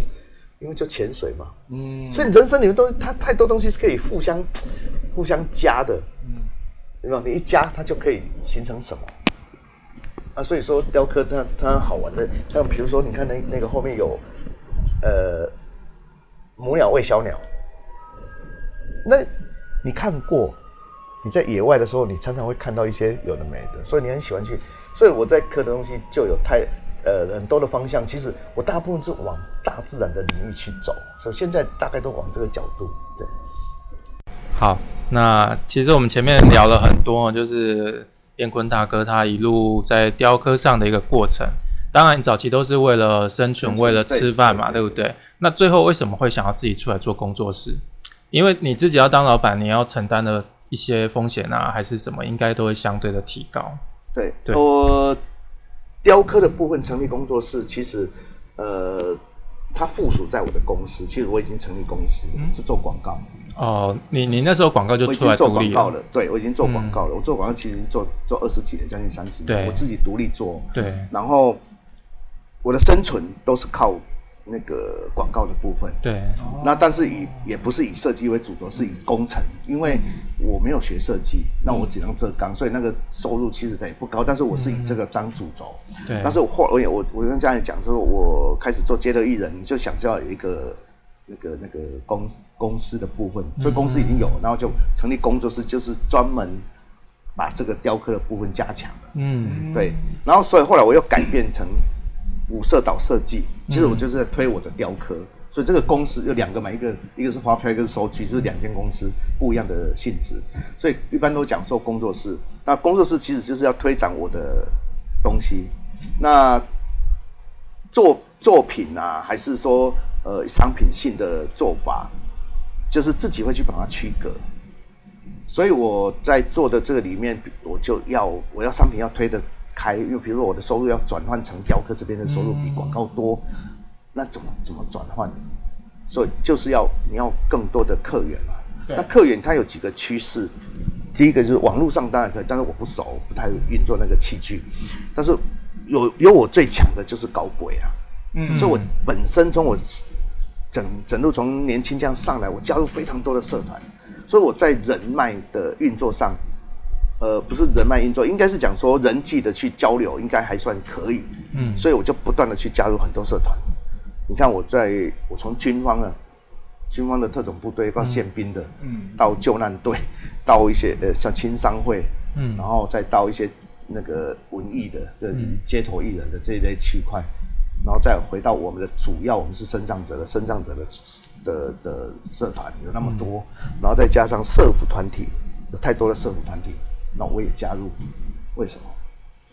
Speaker 5: 因为就潜水嘛。嗯。所以你人生里面都它太多东西是可以互相互相加的。嗯。有没有？你一加，它就可以形成什么？啊，所以说雕刻它它好玩的，像比如说你看那那个后面有，呃，母鸟喂小鸟，那你看过？你在野外的时候，你常常会看到一些有的没的，所以你很喜欢去。所以我在刻的东西就有太呃很多的方向。其实我大部分是往大自然的领域去走，所以现在大概都往这个角度。对，
Speaker 4: 好，那其实我们前面聊了很多，就是燕坤大哥他一路在雕刻上的一个过程。当然，早期都是为了生存，为了吃饭嘛，
Speaker 5: 对
Speaker 4: 对不对？那最后为什么会想要自己出来做工作室？因为你自己要当老板，你要承担的一些风险啊，还是什么，应该都会相对的提高。
Speaker 5: 对，
Speaker 4: 对
Speaker 5: 我雕刻的部分成立工作室，其实呃，它附属在我的公司。其实我已经成立公司，是做广告。
Speaker 4: 哦，你你那时候广告就出来做
Speaker 5: 广告了，对我已经做广告了。我做广告其实做做二十几年，将近三十年，我自己独立做。
Speaker 4: 对，
Speaker 5: 然后我的生存都是靠那个广告的部分。
Speaker 4: 对，
Speaker 5: 那但是以也不是以设计为主轴，是以工程，因为我没有学设计，那我只能这钢，所以那个收入其实它也不高。但是我是以这个当主轴，
Speaker 4: 对
Speaker 5: 但是我后我也我我跟家人讲说，我开始做街头艺人，你就想就要有一个那个那个公公司的部分，所以公司已经有，然后就成立工作室，就是专门把这个雕刻的部分加强了。
Speaker 4: 嗯，
Speaker 5: 对，然后所以后来我又改变成五色岛设计，其实我就是在推我的雕刻，所以这个公司有两个嘛，一个一个是发票，一个是收据，是两间公司不一样的性质，所以一般都讲说工作室，那工作室其实就是要推展我的东西，那作作品啊，还是说呃商品性的做法，就是自己会去把它区隔。所以我在做的这个里面，我就要我要商品要推得开，因为比如说我的收入要转换成雕刻这边的收入比广告多，那怎么怎么转换？所以就是要你要更多的客源嘛。那客源它有几个趋势，第一个就是网络上当然可以，但是我不熟，不太运作那个器具。但是有有我最强的就是搞鬼啊，嗯，所以我本身从我整整路从年轻这样上来，我加入非常多的社团，所以我在人脉的运作上，呃，不是人脉运作，应该是讲说人际的去交流，应该还算可以。嗯，所以我就不断的去加入很多社团。你看我在我从军方啊，军方的特种部队到宪兵的，嗯，到救难队，*laughs* 到一些呃像青商会，嗯，然后再到一些那个文艺的，这街头艺人的这一类区块，然后再回到我们的主要，我们是生长者的生长者的的的社团有那么多，然后再加上社服团体有太多的社服团体，那我也加入，为什么？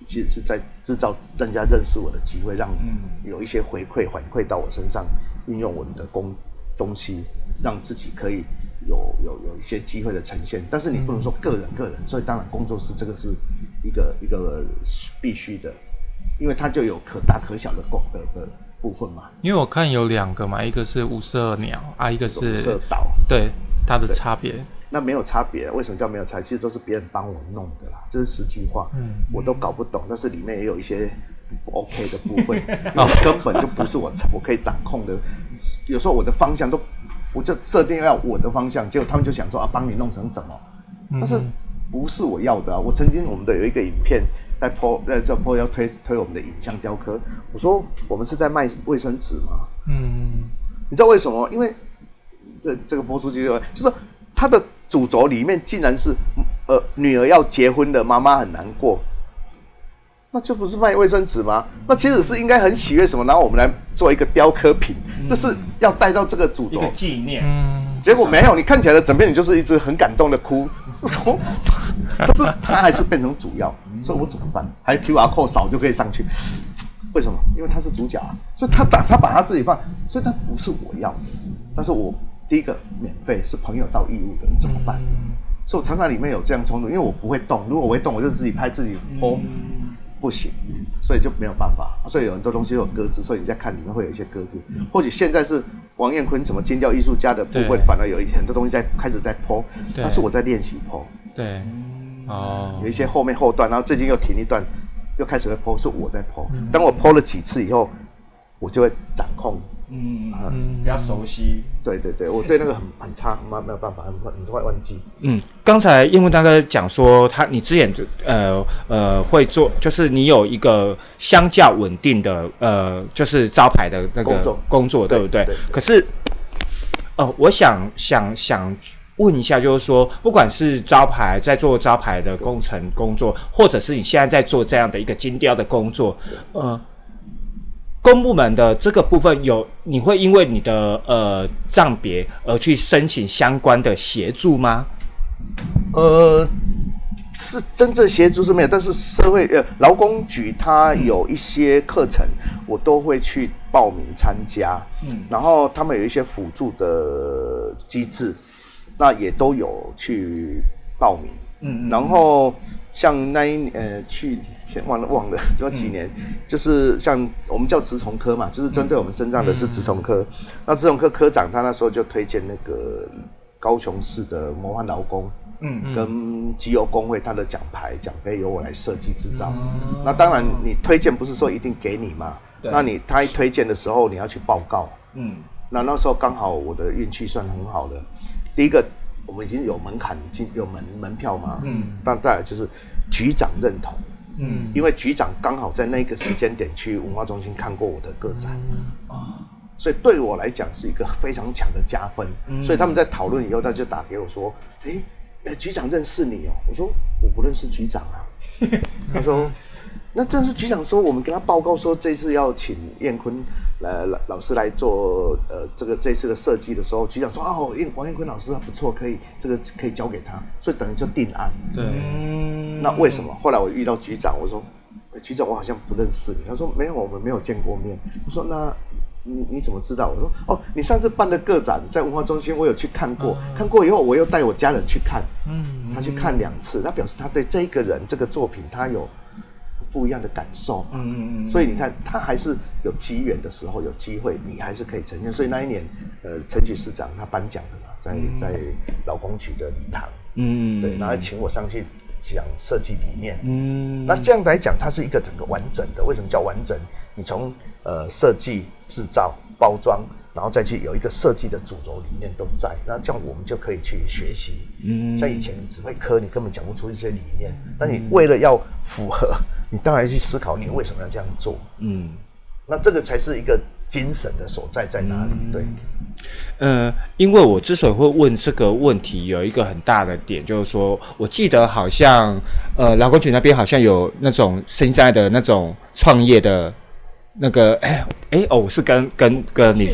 Speaker 5: 其实是在制造人家认识我的机会，让有一些回馈反馈到我身上，运用我们的工东西，让自己可以有有有一些机会的呈现。但是你不能说个人个人，所以当然工作室这个是一个一个必须的，因为它就有可大可小的工的的部分嘛。
Speaker 4: 因为我看有两个嘛，一个是五色鸟啊，一个是
Speaker 5: 色
Speaker 4: 是
Speaker 5: 岛，
Speaker 4: 对它的差别。
Speaker 5: 那没有差别，为什么叫没有差？其实都是别人帮我弄的啦，这是实际话，嗯，我都搞不懂。但是里面也有一些不 OK 的部分，*laughs* 根本就不是我我可以掌控的。有时候我的方向都，我就设定要我的方向，结果他们就想说啊，帮你弄成怎么？但是不是我要的啊？我曾经我们的有一个影片在 po 在在 po 要推推我们的影像雕刻，我说我们是在卖卫生纸吗？嗯，你知道为什么？因为这这个播出机会就是它的。主轴里面竟然是，呃，女儿要结婚的妈妈很难过，那这不是卖卫生纸吗？那其实是应该很喜悦什么？然后我们来做一个雕刻品，这是要带到这个主轴
Speaker 3: 纪念。
Speaker 4: 嗯，
Speaker 5: 结果没有，你看起来的整片你就是一直很感动的哭，*laughs* 说，但是他还是变成主要，所以我怎么办？还 Q R code 扫就可以上去？为什么？因为他是主角啊，所以他打他把他自己放，所以他不是我要的，但是我。第一个免费是朋友到义务的，你怎么办？所以我常常里面有这样冲突，因为我不会动，如果我会动，我就自己拍自己播，不行，所以就没有办法。所以有很多东西有鸽子，所以你在看里面会有一些鸽子。或许现在是王彦坤什么尖叫艺术家的部分，反而有一很多东西在开始在剖，但是我在练习剖。
Speaker 4: 对，哦，
Speaker 5: 有一些后面后段，然后最近又停一段，又开始在剖，是我在剖。当我剖了几次以后，我就会掌控。
Speaker 3: 嗯嗯，比较熟悉。
Speaker 5: 对对对，*laughs* 我对那个很很差，没没有办法，很很快忘记。
Speaker 3: 嗯，刚才英文大哥讲说，他你之前呃呃会做，就是你有一个相较稳定的呃，就是招牌的那个
Speaker 5: 工作，
Speaker 3: 工作对不对？可是，哦，我想想想问一下，就是说，不管是招牌在做招牌的工程工作，或者是你现在在做这样的一个金雕的工作，呃。公部门的这个部分有，你会因为你的呃账别而去申请相关的协助吗？
Speaker 5: 呃，是真正协助是没有，但是社会呃劳工局它有一些课程，我都会去报名参加。嗯，然后他们有一些辅助的机制，那也都有去报名。嗯，然后。像那一呃去前忘了忘了 *laughs* 就几年，就是像我们叫植虫科嘛，就是针对我们身上的是植虫科。那植虫科科长他那时候就推荐那个高雄市的魔幻劳工，嗯，跟机油工会他的奖牌奖杯由我来设计制造。那当然你推荐不是说一定给你嘛，那你他一推荐的时候你要去报告，嗯，那那时候刚好我的运气算很好的，第一个。我们已经有门槛进有门门票嘛，嗯，但再来就是局长认同，嗯，因为局长刚好在那个时间点去文化中心看过我的个展，啊，所以对我来讲是一个非常强的加分，所以他们在讨论以后，他就打给我说，哎，局长认识你哦，我说我不认识局长啊，他说。那正是局长说，我们跟他报告说，这次要请燕坤呃老老师来做呃这个这次的设计的时候，局长说哦，燕王燕坤老师不错，可以这个可以交给他，所以等于就定案。
Speaker 4: 对。
Speaker 5: 那为什么？后来我遇到局长，我说局长，我好像不认识你。他说没有，我们没有见过面。我说那你你怎么知道？我说哦，你上次办的个展在文化中心，我有去看过，看过以后我又带我家人去看，嗯，他去看两次，那表示他对这个人这个作品他有。不一样的感受，嗯嗯嗯，所以你看，他还是有机缘的时候，有机会，你还是可以呈现。所以那一年，呃，陈局市长他颁奖的嘛，在在老工局的礼堂，嗯，对，然后请我上去讲设计理念，嗯，那这样来讲，它是一个整个完整的。为什么叫完整？你从呃设计、制造、包装，然后再去有一个设计的主轴理念都在，那这样我们就可以去学习。嗯，像以前你只会科，你根本讲不出一些理念。那你为了要符合。你当然去思考，你为什么要这样做？嗯，那这个才是一个精神的所在在哪里？对，
Speaker 3: 呃，因为我之所以会问这个问题，有一个很大的点，就是说我记得好像，呃，劳工局那边好像有那种现在的那种创业的那个，哎，哎哦，我是跟跟跟你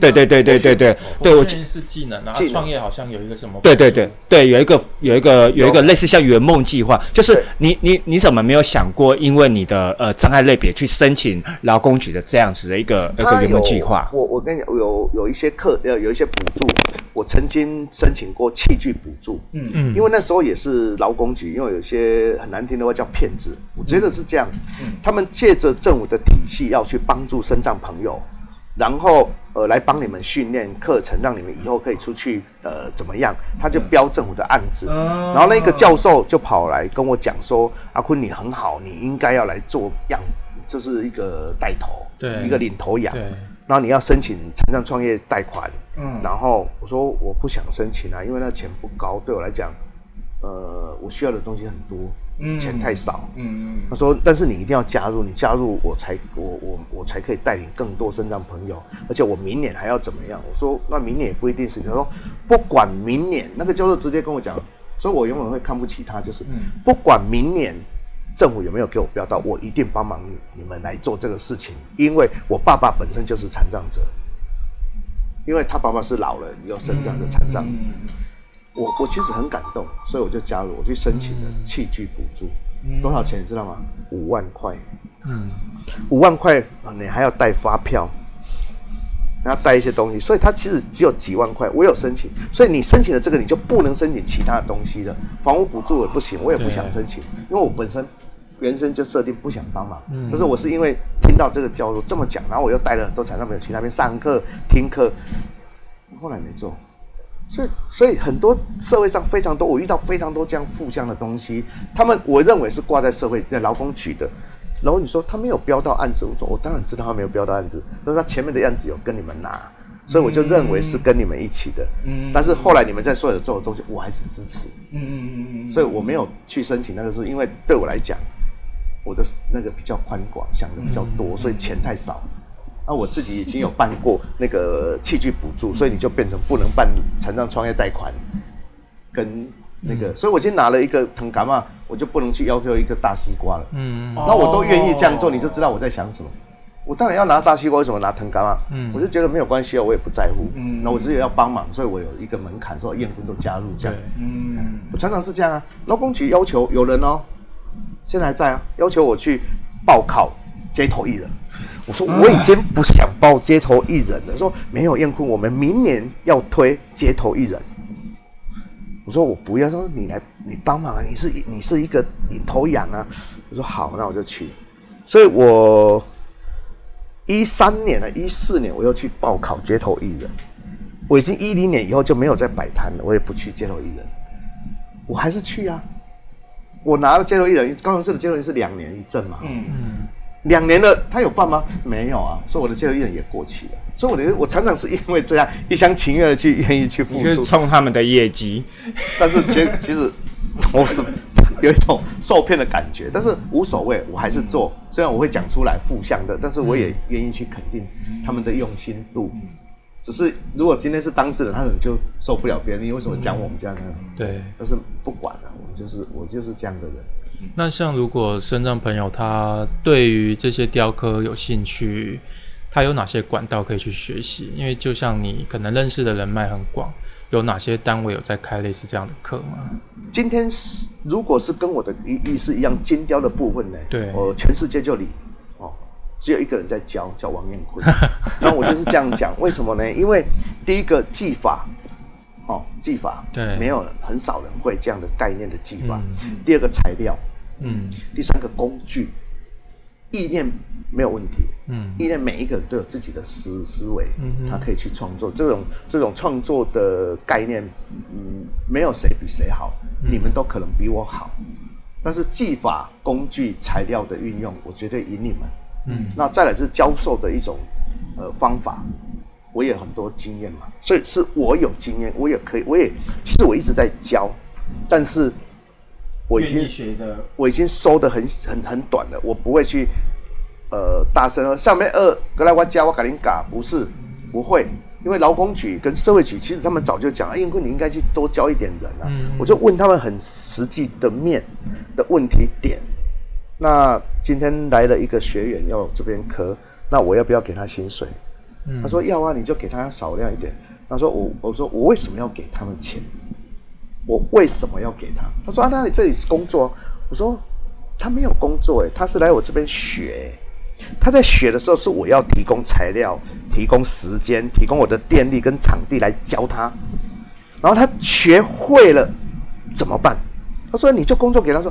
Speaker 3: 对对对对对对对，我
Speaker 4: 我是技能
Speaker 5: 然后
Speaker 4: 创业好像有一个什么
Speaker 3: 对对对对，有一个有一个有一个类似像圆梦计划，就是你你你怎么没有想过，因为你的呃障碍类别去申请劳工局的这样子的一个一个圆梦计划？
Speaker 5: 我我跟你讲，有有一些课呃有一些补助，我曾经申请过器具补助，嗯。嗯，因为那时候也是劳工局，因为有些很难听的话叫骗子，我觉得是这样，他们借着政府的体系要去帮助身障朋友，然后呃来帮你们训练课程，让你们以后可以出去呃怎么样，他就标政府的案子，然后那个教授就跑来跟我讲说，阿坤你很好，你应该要来做样，就是一个带头，
Speaker 4: 对。
Speaker 5: 一个领头羊，
Speaker 4: 对。
Speaker 5: 然后你要申请残障创业贷款，嗯，然后我说我不想申请啊，因为那钱不高，对我来讲，呃，我需要的东西很多，嗯，钱太少，嗯嗯。他说，但是你一定要加入，你加入我才我我我才可以带领更多身障朋友，而且我明年还要怎么样？我说那明年也不一定是，他说不管明年，那个教授直接跟我讲，所以我永远会看不起他，就是不管明年。政府有没有给我标到？我一定帮忙你你们来做这个事情，因为我爸爸本身就是残障者，因为他爸爸是老人有身障的残障，我我其实很感动，所以我就加入，我去申请了器具补助，多少钱你知道吗？五万块，嗯，五万块啊，你还要带发票，还要带一些东西，所以它其实只有几万块。我有申请，所以你申请了这个，你就不能申请其他的东西了。房屋补助也不行，我也不想申请，因为我本身原生就设定不想帮忙。可是我是因为听到这个教授这么讲，然后我又带了很多残障朋友去那边上课听课，后来没做。所以，所以很多社会上非常多，我遇到非常多这样负向的东西，他们我认为是挂在社会在劳工局的。然后你说他没有标到案子，我说我当然知道他没有标到案子，但是他前面的案子有跟你们拿，所以我就认为是跟你们一起的。嗯，但是后来你们在所有的做的东西，我还是支持。嗯嗯嗯嗯，所以我没有去申请那个，是因为对我来讲，我的那个比较宽广，想的比较多，所以钱太少。那、我自己已经有办过那个器具补助，所以你就变成不能办残障创业贷款，跟那个，所以我先拿了一个藤蛤嘛，我就不能去要求一个大西瓜了。嗯，那我都愿意这样做，你就知道我在想什么。我当然要拿大西瓜，为什么拿藤蛤嘛？嗯，我就觉得没有关系啊，我也不在乎。嗯，那我只有要帮忙，所以我有一个门槛，说燕坤都加入这样。嗯，我常常是这样啊。劳工局要求有人哦，现在还在啊，要求我去报考街头艺人。我说我已经不想报街头艺人了。说没有燕坤，我们明年要推街头艺人。我说我不要，他说你来，你帮忙啊，你是你是一个领头羊啊。我说好，那我就去。所以我一三年了，一四年我又去报考街头艺人。我已经一零年以后就没有再摆摊了，我也不去街头艺人，我还是去啊。我拿了街头艺人，高雄市的街头艺人是两年一证嘛。嗯嗯。两年了，他有办吗？没有啊，所以我的街头艺人也过期了。所以我的我常常是因为这样一厢情愿的去愿意去付出，
Speaker 3: 冲他们的业绩，
Speaker 5: 但是其实其实我是有一种受骗的感觉，但是无所谓，我还是做。虽然我会讲出来负向的，但是我也愿意去肯定他们的用心度。只是如果今天是当事人，他可能就受不了别人，你为什么讲我们这样呢？
Speaker 4: 对。
Speaker 5: 但是不管了，我就是我就是这样的人。
Speaker 4: 那像如果身障朋友他对于这些雕刻有兴趣，他有哪些管道可以去学习？因为就像你可能认识的人脉很广，有哪些单位有在开类似这样的课吗？
Speaker 5: 今天是如果是跟我的意意思一样，精雕的部分呢，
Speaker 4: 对
Speaker 5: 我全世界就你哦，只有一个人在教，叫王彦坤。*laughs* 那我就是这样讲，为什么呢？因为第一个技法，哦，技法，
Speaker 4: 对
Speaker 5: 没有很少人会这样的概念的技法。第二个材料，
Speaker 4: 嗯，
Speaker 5: 第三个工具，意念没有问题，嗯，意念每一个人都有自己的思思维，嗯，他可以去创作。这种这种创作的概念，嗯，没有谁比谁好，你们都可能比我好，但是技法、工具、材料的运用，我绝对赢你们，嗯，那再来是教授的一种呃方法，我也很多经验嘛，所以是我有经验，我也可以，我也其实我一直在教，但是我已经
Speaker 3: 学的
Speaker 5: 我已经收的很很很短了，我不会去呃大声说上面二格莱瓦加瓦卡林嘎，不是不会，因为劳工局跟社会局其实他们早就讲，哎，英坤你应该去多教一点人啊，我就问他们很实际的面的问题点。那今天来了一个学员要这边科，那我要不要给他薪水？他说要啊，你就给他少量一点。他说我我说我为什么要给他们钱？我为什么要给他？他说啊，那你这里是工作。我说他没有工作诶，他是来我这边学。他在学的时候是我要提供材料、提供时间、提供我的电力跟场地来教他。然后他学会了怎么办？他说你就工作给他说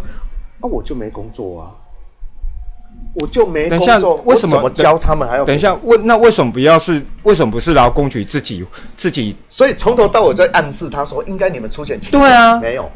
Speaker 5: 啊，我就没工作啊，我就没工作，
Speaker 3: 为什么
Speaker 5: 教他们还要
Speaker 3: 等一下，问那为什么不要是为什么不是劳工局自己自己？
Speaker 5: 所以从头到尾在暗示他说，应该你们出钱请。
Speaker 3: 对啊
Speaker 5: 没有，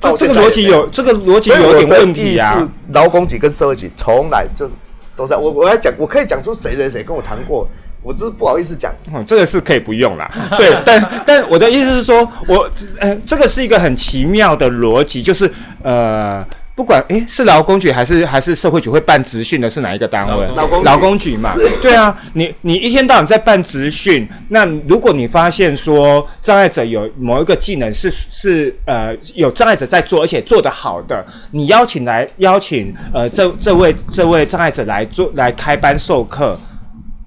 Speaker 3: 这这个逻辑有这个逻辑有点问题啊
Speaker 5: 劳工局跟社会局从来就是都在我我来讲，我可以讲出谁谁谁跟我谈过，我只是不好意思讲。
Speaker 3: 嗯，这个是可以不用啦。对，*laughs* 但但我的意思是说，我呃，这个是一个很奇妙的逻辑，就是呃，不管诶是劳工局还是还是社会局会办职训的是哪一个单位？
Speaker 5: 劳工局
Speaker 3: 劳工局嘛。对啊，你你一天到晚在办职训，那如果你发现说障碍者有某一个技能是是呃有障碍者在做，而且做得好的，你邀请来邀请呃这这位这位障碍者来做来开班授课。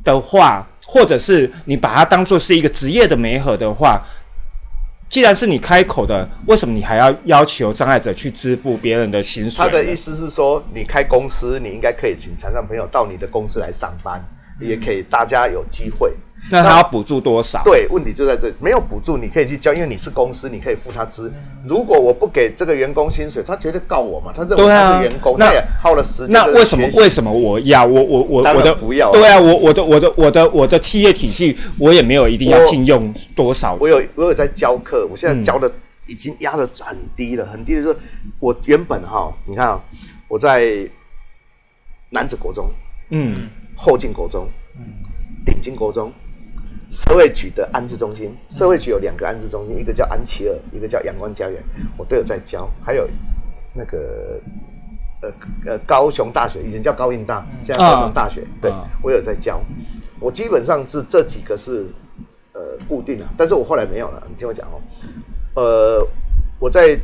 Speaker 3: 的话，或者是你把它当做是一个职业的媒合的话，既然是你开口的，为什么你还要要求障碍者去支付别人的薪水？
Speaker 5: 他的意思是说，你开公司，你应该可以请残障朋友到你的公司来上班，也可以大家有机会。
Speaker 3: 那他要补助多少？
Speaker 5: 对，问题就在这里，没有补助，你可以去交，因为你是公司，你可以付他资。如果我不给这个员工薪水，他绝对告我嘛，他认为他是员工，
Speaker 3: 那
Speaker 5: 他也耗了时间。
Speaker 3: 那为什么？为？什么我要我我我我的
Speaker 5: 不要啊
Speaker 3: 对啊，我我的我的我的我的企业体系，我也没有一定要禁用多少。
Speaker 5: 我有我有在教课，我现
Speaker 3: 嗯
Speaker 5: 在教的已经压得很低了，很低的是我原本哈，你看啊，我在男子国中、
Speaker 3: 嗯
Speaker 5: 后进国中、嗯顶进国中、社会局的安置中心，社会局有两个安置中心，一个叫安琪儿，一个叫阳光家园，我都有在教，还有那个。呃呃，高雄大学以前叫高应大，现在高雄大学，对
Speaker 3: 啊
Speaker 5: 我有在教。我基本上是这几个是呃固定的，但是我后来没有了。你听我讲哦，呃，我在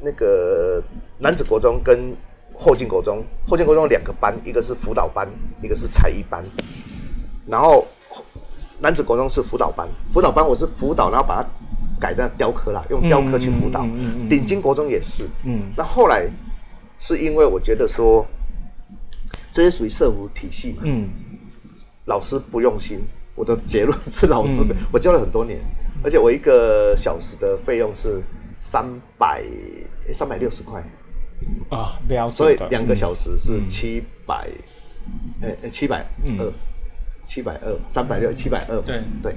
Speaker 5: 那个男子国中跟后进国中，后进国中有两个班，一个是辅导班，一个是才艺班。然后男子国中是辅导班，辅导班我是辅导，然后把它改成雕刻啦，用雕刻去辅导。顶金国中也是，嗯，那后来是因为我觉得说这些属于社服体系嘛，
Speaker 3: 嗯。
Speaker 5: 老师不用心。我的结论是老师不，我教了很多年，而且我一个小时的费用是三百三百六十块，
Speaker 3: 啊，了解
Speaker 5: 所以两个小时是七百，呃七百二，七百二，三百六，七百二，
Speaker 4: 对。
Speaker 5: 对，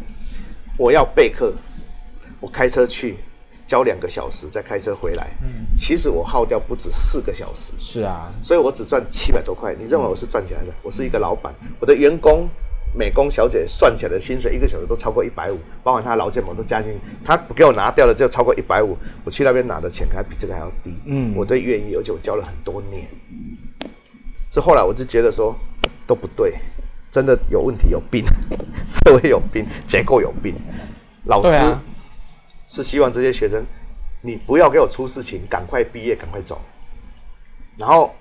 Speaker 5: 我要备课，我开车去教两个小时，再开车回来，嗯。其实我耗掉不止四个小时，
Speaker 3: 是啊，
Speaker 5: 所以我只赚七百多块。你认为我是赚起来的？我是一个老板，我的员工、美工小姐算起来的薪水一个小时都超过一百五，包含他劳健保都加进去，他不给我拿掉的就超过一百五。我去那边拿的钱还比这个还要低，嗯，我都愿意，而且我教了很多年。是后来我就觉得说都不对，真的有问题，有病，*laughs* 社会有病，结构有病。老师
Speaker 3: 啊。
Speaker 5: 是希望这些学生，你不要给我出事情，赶快毕业，赶快走。然后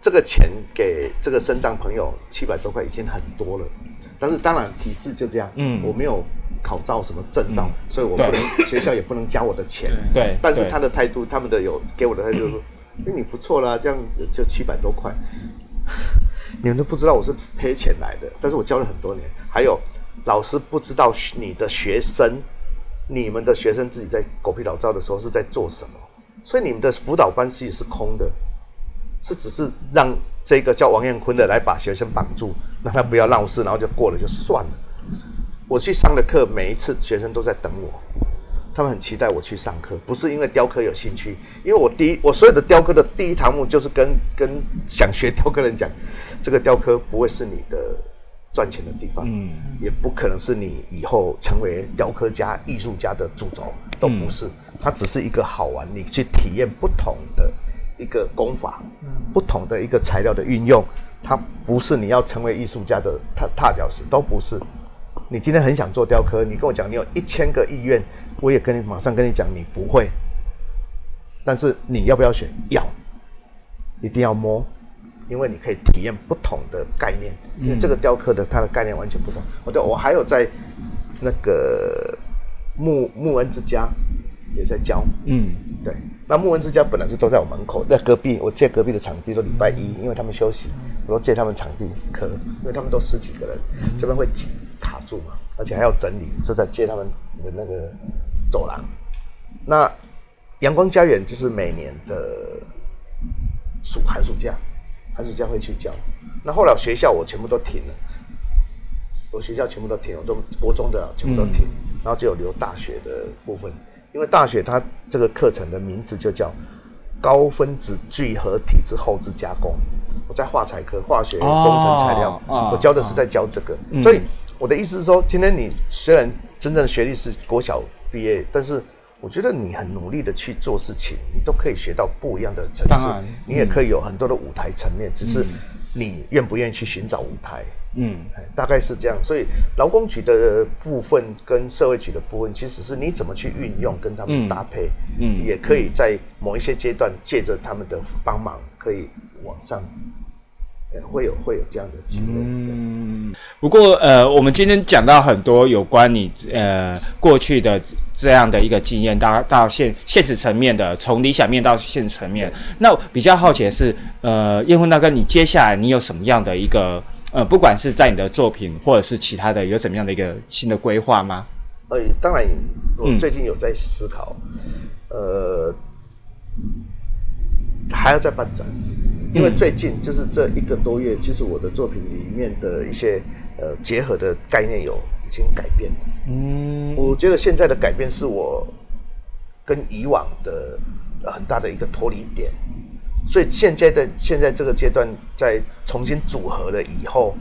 Speaker 5: 这个钱给这个身障朋友七百多块已经很多了，但是当然体制就这样，嗯，我没有考照什么证照，所以我不能学校也不能加我的钱，
Speaker 3: 对
Speaker 5: 但是他的态度，他们的有给我的态度就是说，哎、你不错啦，这样就七百多块，*laughs* 你们都不知道我是赔钱来的，但是我教了很多年，还有老师不知道你的学生，你们的学生自己在狗屁倒灶的时候是在做什么，所以你们的辅导班其实是空的，是只是让这个叫王彦坤的来把学生绑住，让他不要闹事，然后就过了就算了。我去上的课，每一次学生都在等我，他们很期待我去上课，不是因为雕刻有兴趣，因为我第一我所有的雕刻的第一堂目就是跟跟想学雕刻的人讲，这个雕刻不会是你的赚钱的地方，嗯，也不可能是你以后成为雕刻家、艺术家的主轴，都不是，它只是一个好玩，你去体验不同的一个功法，不同的一个材料的运用，它不是你要成为艺术家的踏踏脚石，都不是。你今天很想做雕刻，你跟我讲你有一千个意愿，我也跟你马上跟你讲你不会，但是你要不要选？要，一定要摸，因为你可以体验不同的概念，因为这个雕刻的它的概念完全不同。我对我还有在那个木木恩之家也在教，
Speaker 3: 嗯，
Speaker 5: 对。那木恩之家本来是都在我门口，在隔壁，我借隔壁的场地，都礼拜一，因为他们休息，我都借他们场地刻，因为他们都十几个人，这边会挤卡住嘛，而且还要整理，就在借他们的那个走廊。那阳光家园就是每年的暑寒暑假，寒暑假会去教。那后来学校我全部都停了，我学校全部都停，我都国中的全部都停，然后只有留大学的部分。因为大学它这个课程的名字就叫高分子聚合体之后置加工。我在化材科化学工程材料，
Speaker 3: 哦
Speaker 5: 我教的是在教这个。所以我的意思是说，今天你虽然真正的学历是国小毕业，但是我觉得你很努力的去做事情，你都可以学到不一样的层次。你也可以有很多的舞台层面，只是你愿不愿意去寻找舞台。
Speaker 3: 嗯，
Speaker 5: 哎大概是这样。所以劳工局的部分跟社会局的部分，其实是你怎么去运用跟他们搭配，嗯，也可以在某一些阶段借着他们的帮忙，可以往上，呃，会有会有这样的机会。嗯，
Speaker 3: 不过呃，我们今天讲到很多有关你呃过去的这样的一个经验，到到现现实层面的，从理想面到现实层面。那我比较好奇的是，呃，叶婚大哥，你接下来你有什么样的一个呃，不管是在你的作品或者是其他的，有怎么样的一个新的规划吗？
Speaker 5: 呃，当然，我最近有在思考，呃，还要再办展，因为最近就是这一个多月，其实我的作品里面的一些呃结合的概念有已经改变。了。嗯，我觉得现在的改变是我跟以往的呃很大的一个脱离点，所以现在的现在这个阶段在重新组合了以后，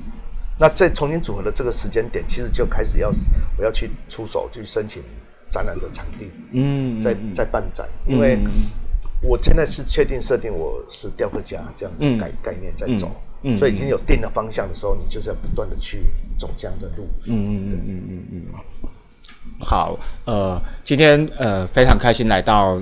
Speaker 5: 那在重新组合的这个时间点，其实就开始要我要去出手去申请展览的场地，
Speaker 3: 嗯，
Speaker 5: 在在办展，因为我现在是确定设定我是雕刻家这样的概、概念在走，所以已经有定了方向的时候，你就是要不断的去走这样的路。
Speaker 3: 嗯嗯嗯嗯嗯嗯好，呃，今天呃非常开心来到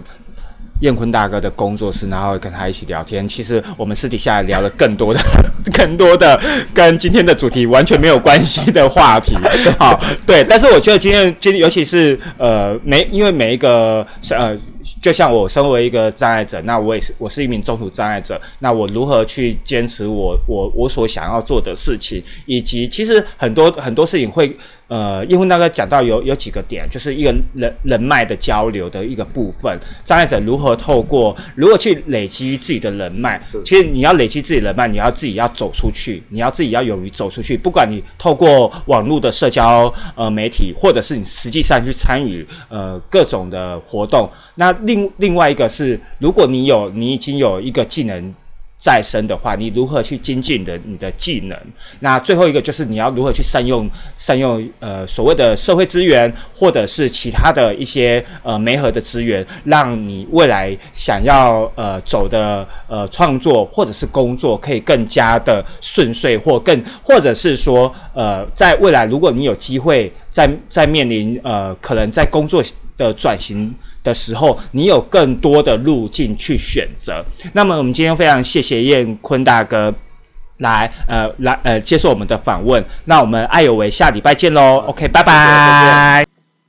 Speaker 3: 燕坤大哥的工作室，然后跟他一起聊天。其实我们私底下聊了更多的、*laughs* 更多的跟今天的主题完全没有关系的话题。*laughs* 好，对，但是我觉得今天今天尤其是呃每因为每一个呃。就像我身为一个障碍者，那我也是我是一名中途障碍者，那我如何去坚持我我我所想要做的事情，以及其实很多很多事情会呃，叶婚大哥讲到有有几个点，就是一个人人脉的交流的一个部分，障碍者如何透过如何去累积自己的人脉，其实你要累积自己的人脉，你要自己要走出去，你要自己要勇于走出去，不管你透过网络的社交呃媒体，或者是你实际上去参与呃各种的活动，那另另外一个是，如果你有你已经有一个技能再生的话，你如何去精进的你的技能？那最后一个就是你要如何去善用善用呃所谓的社会资源，或者是其他的一些呃媒合的资源，让你未来想要呃走的呃创作或者是工作可以更加的顺遂，或更或者是说呃在未来如果你有机会在在面临呃可能在工作的转型。的时候，你有更多的路径去选择。那么，我们今天非常谢谢燕坤大哥来呃来呃接受我们的访问。那我们爱有为下礼拜见喽。OK，拜拜。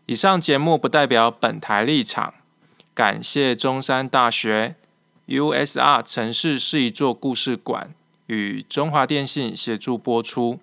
Speaker 4: 以上节目不代表本台立场，感谢中山大学 USR 城市是一座故事馆与中华电信协助播出。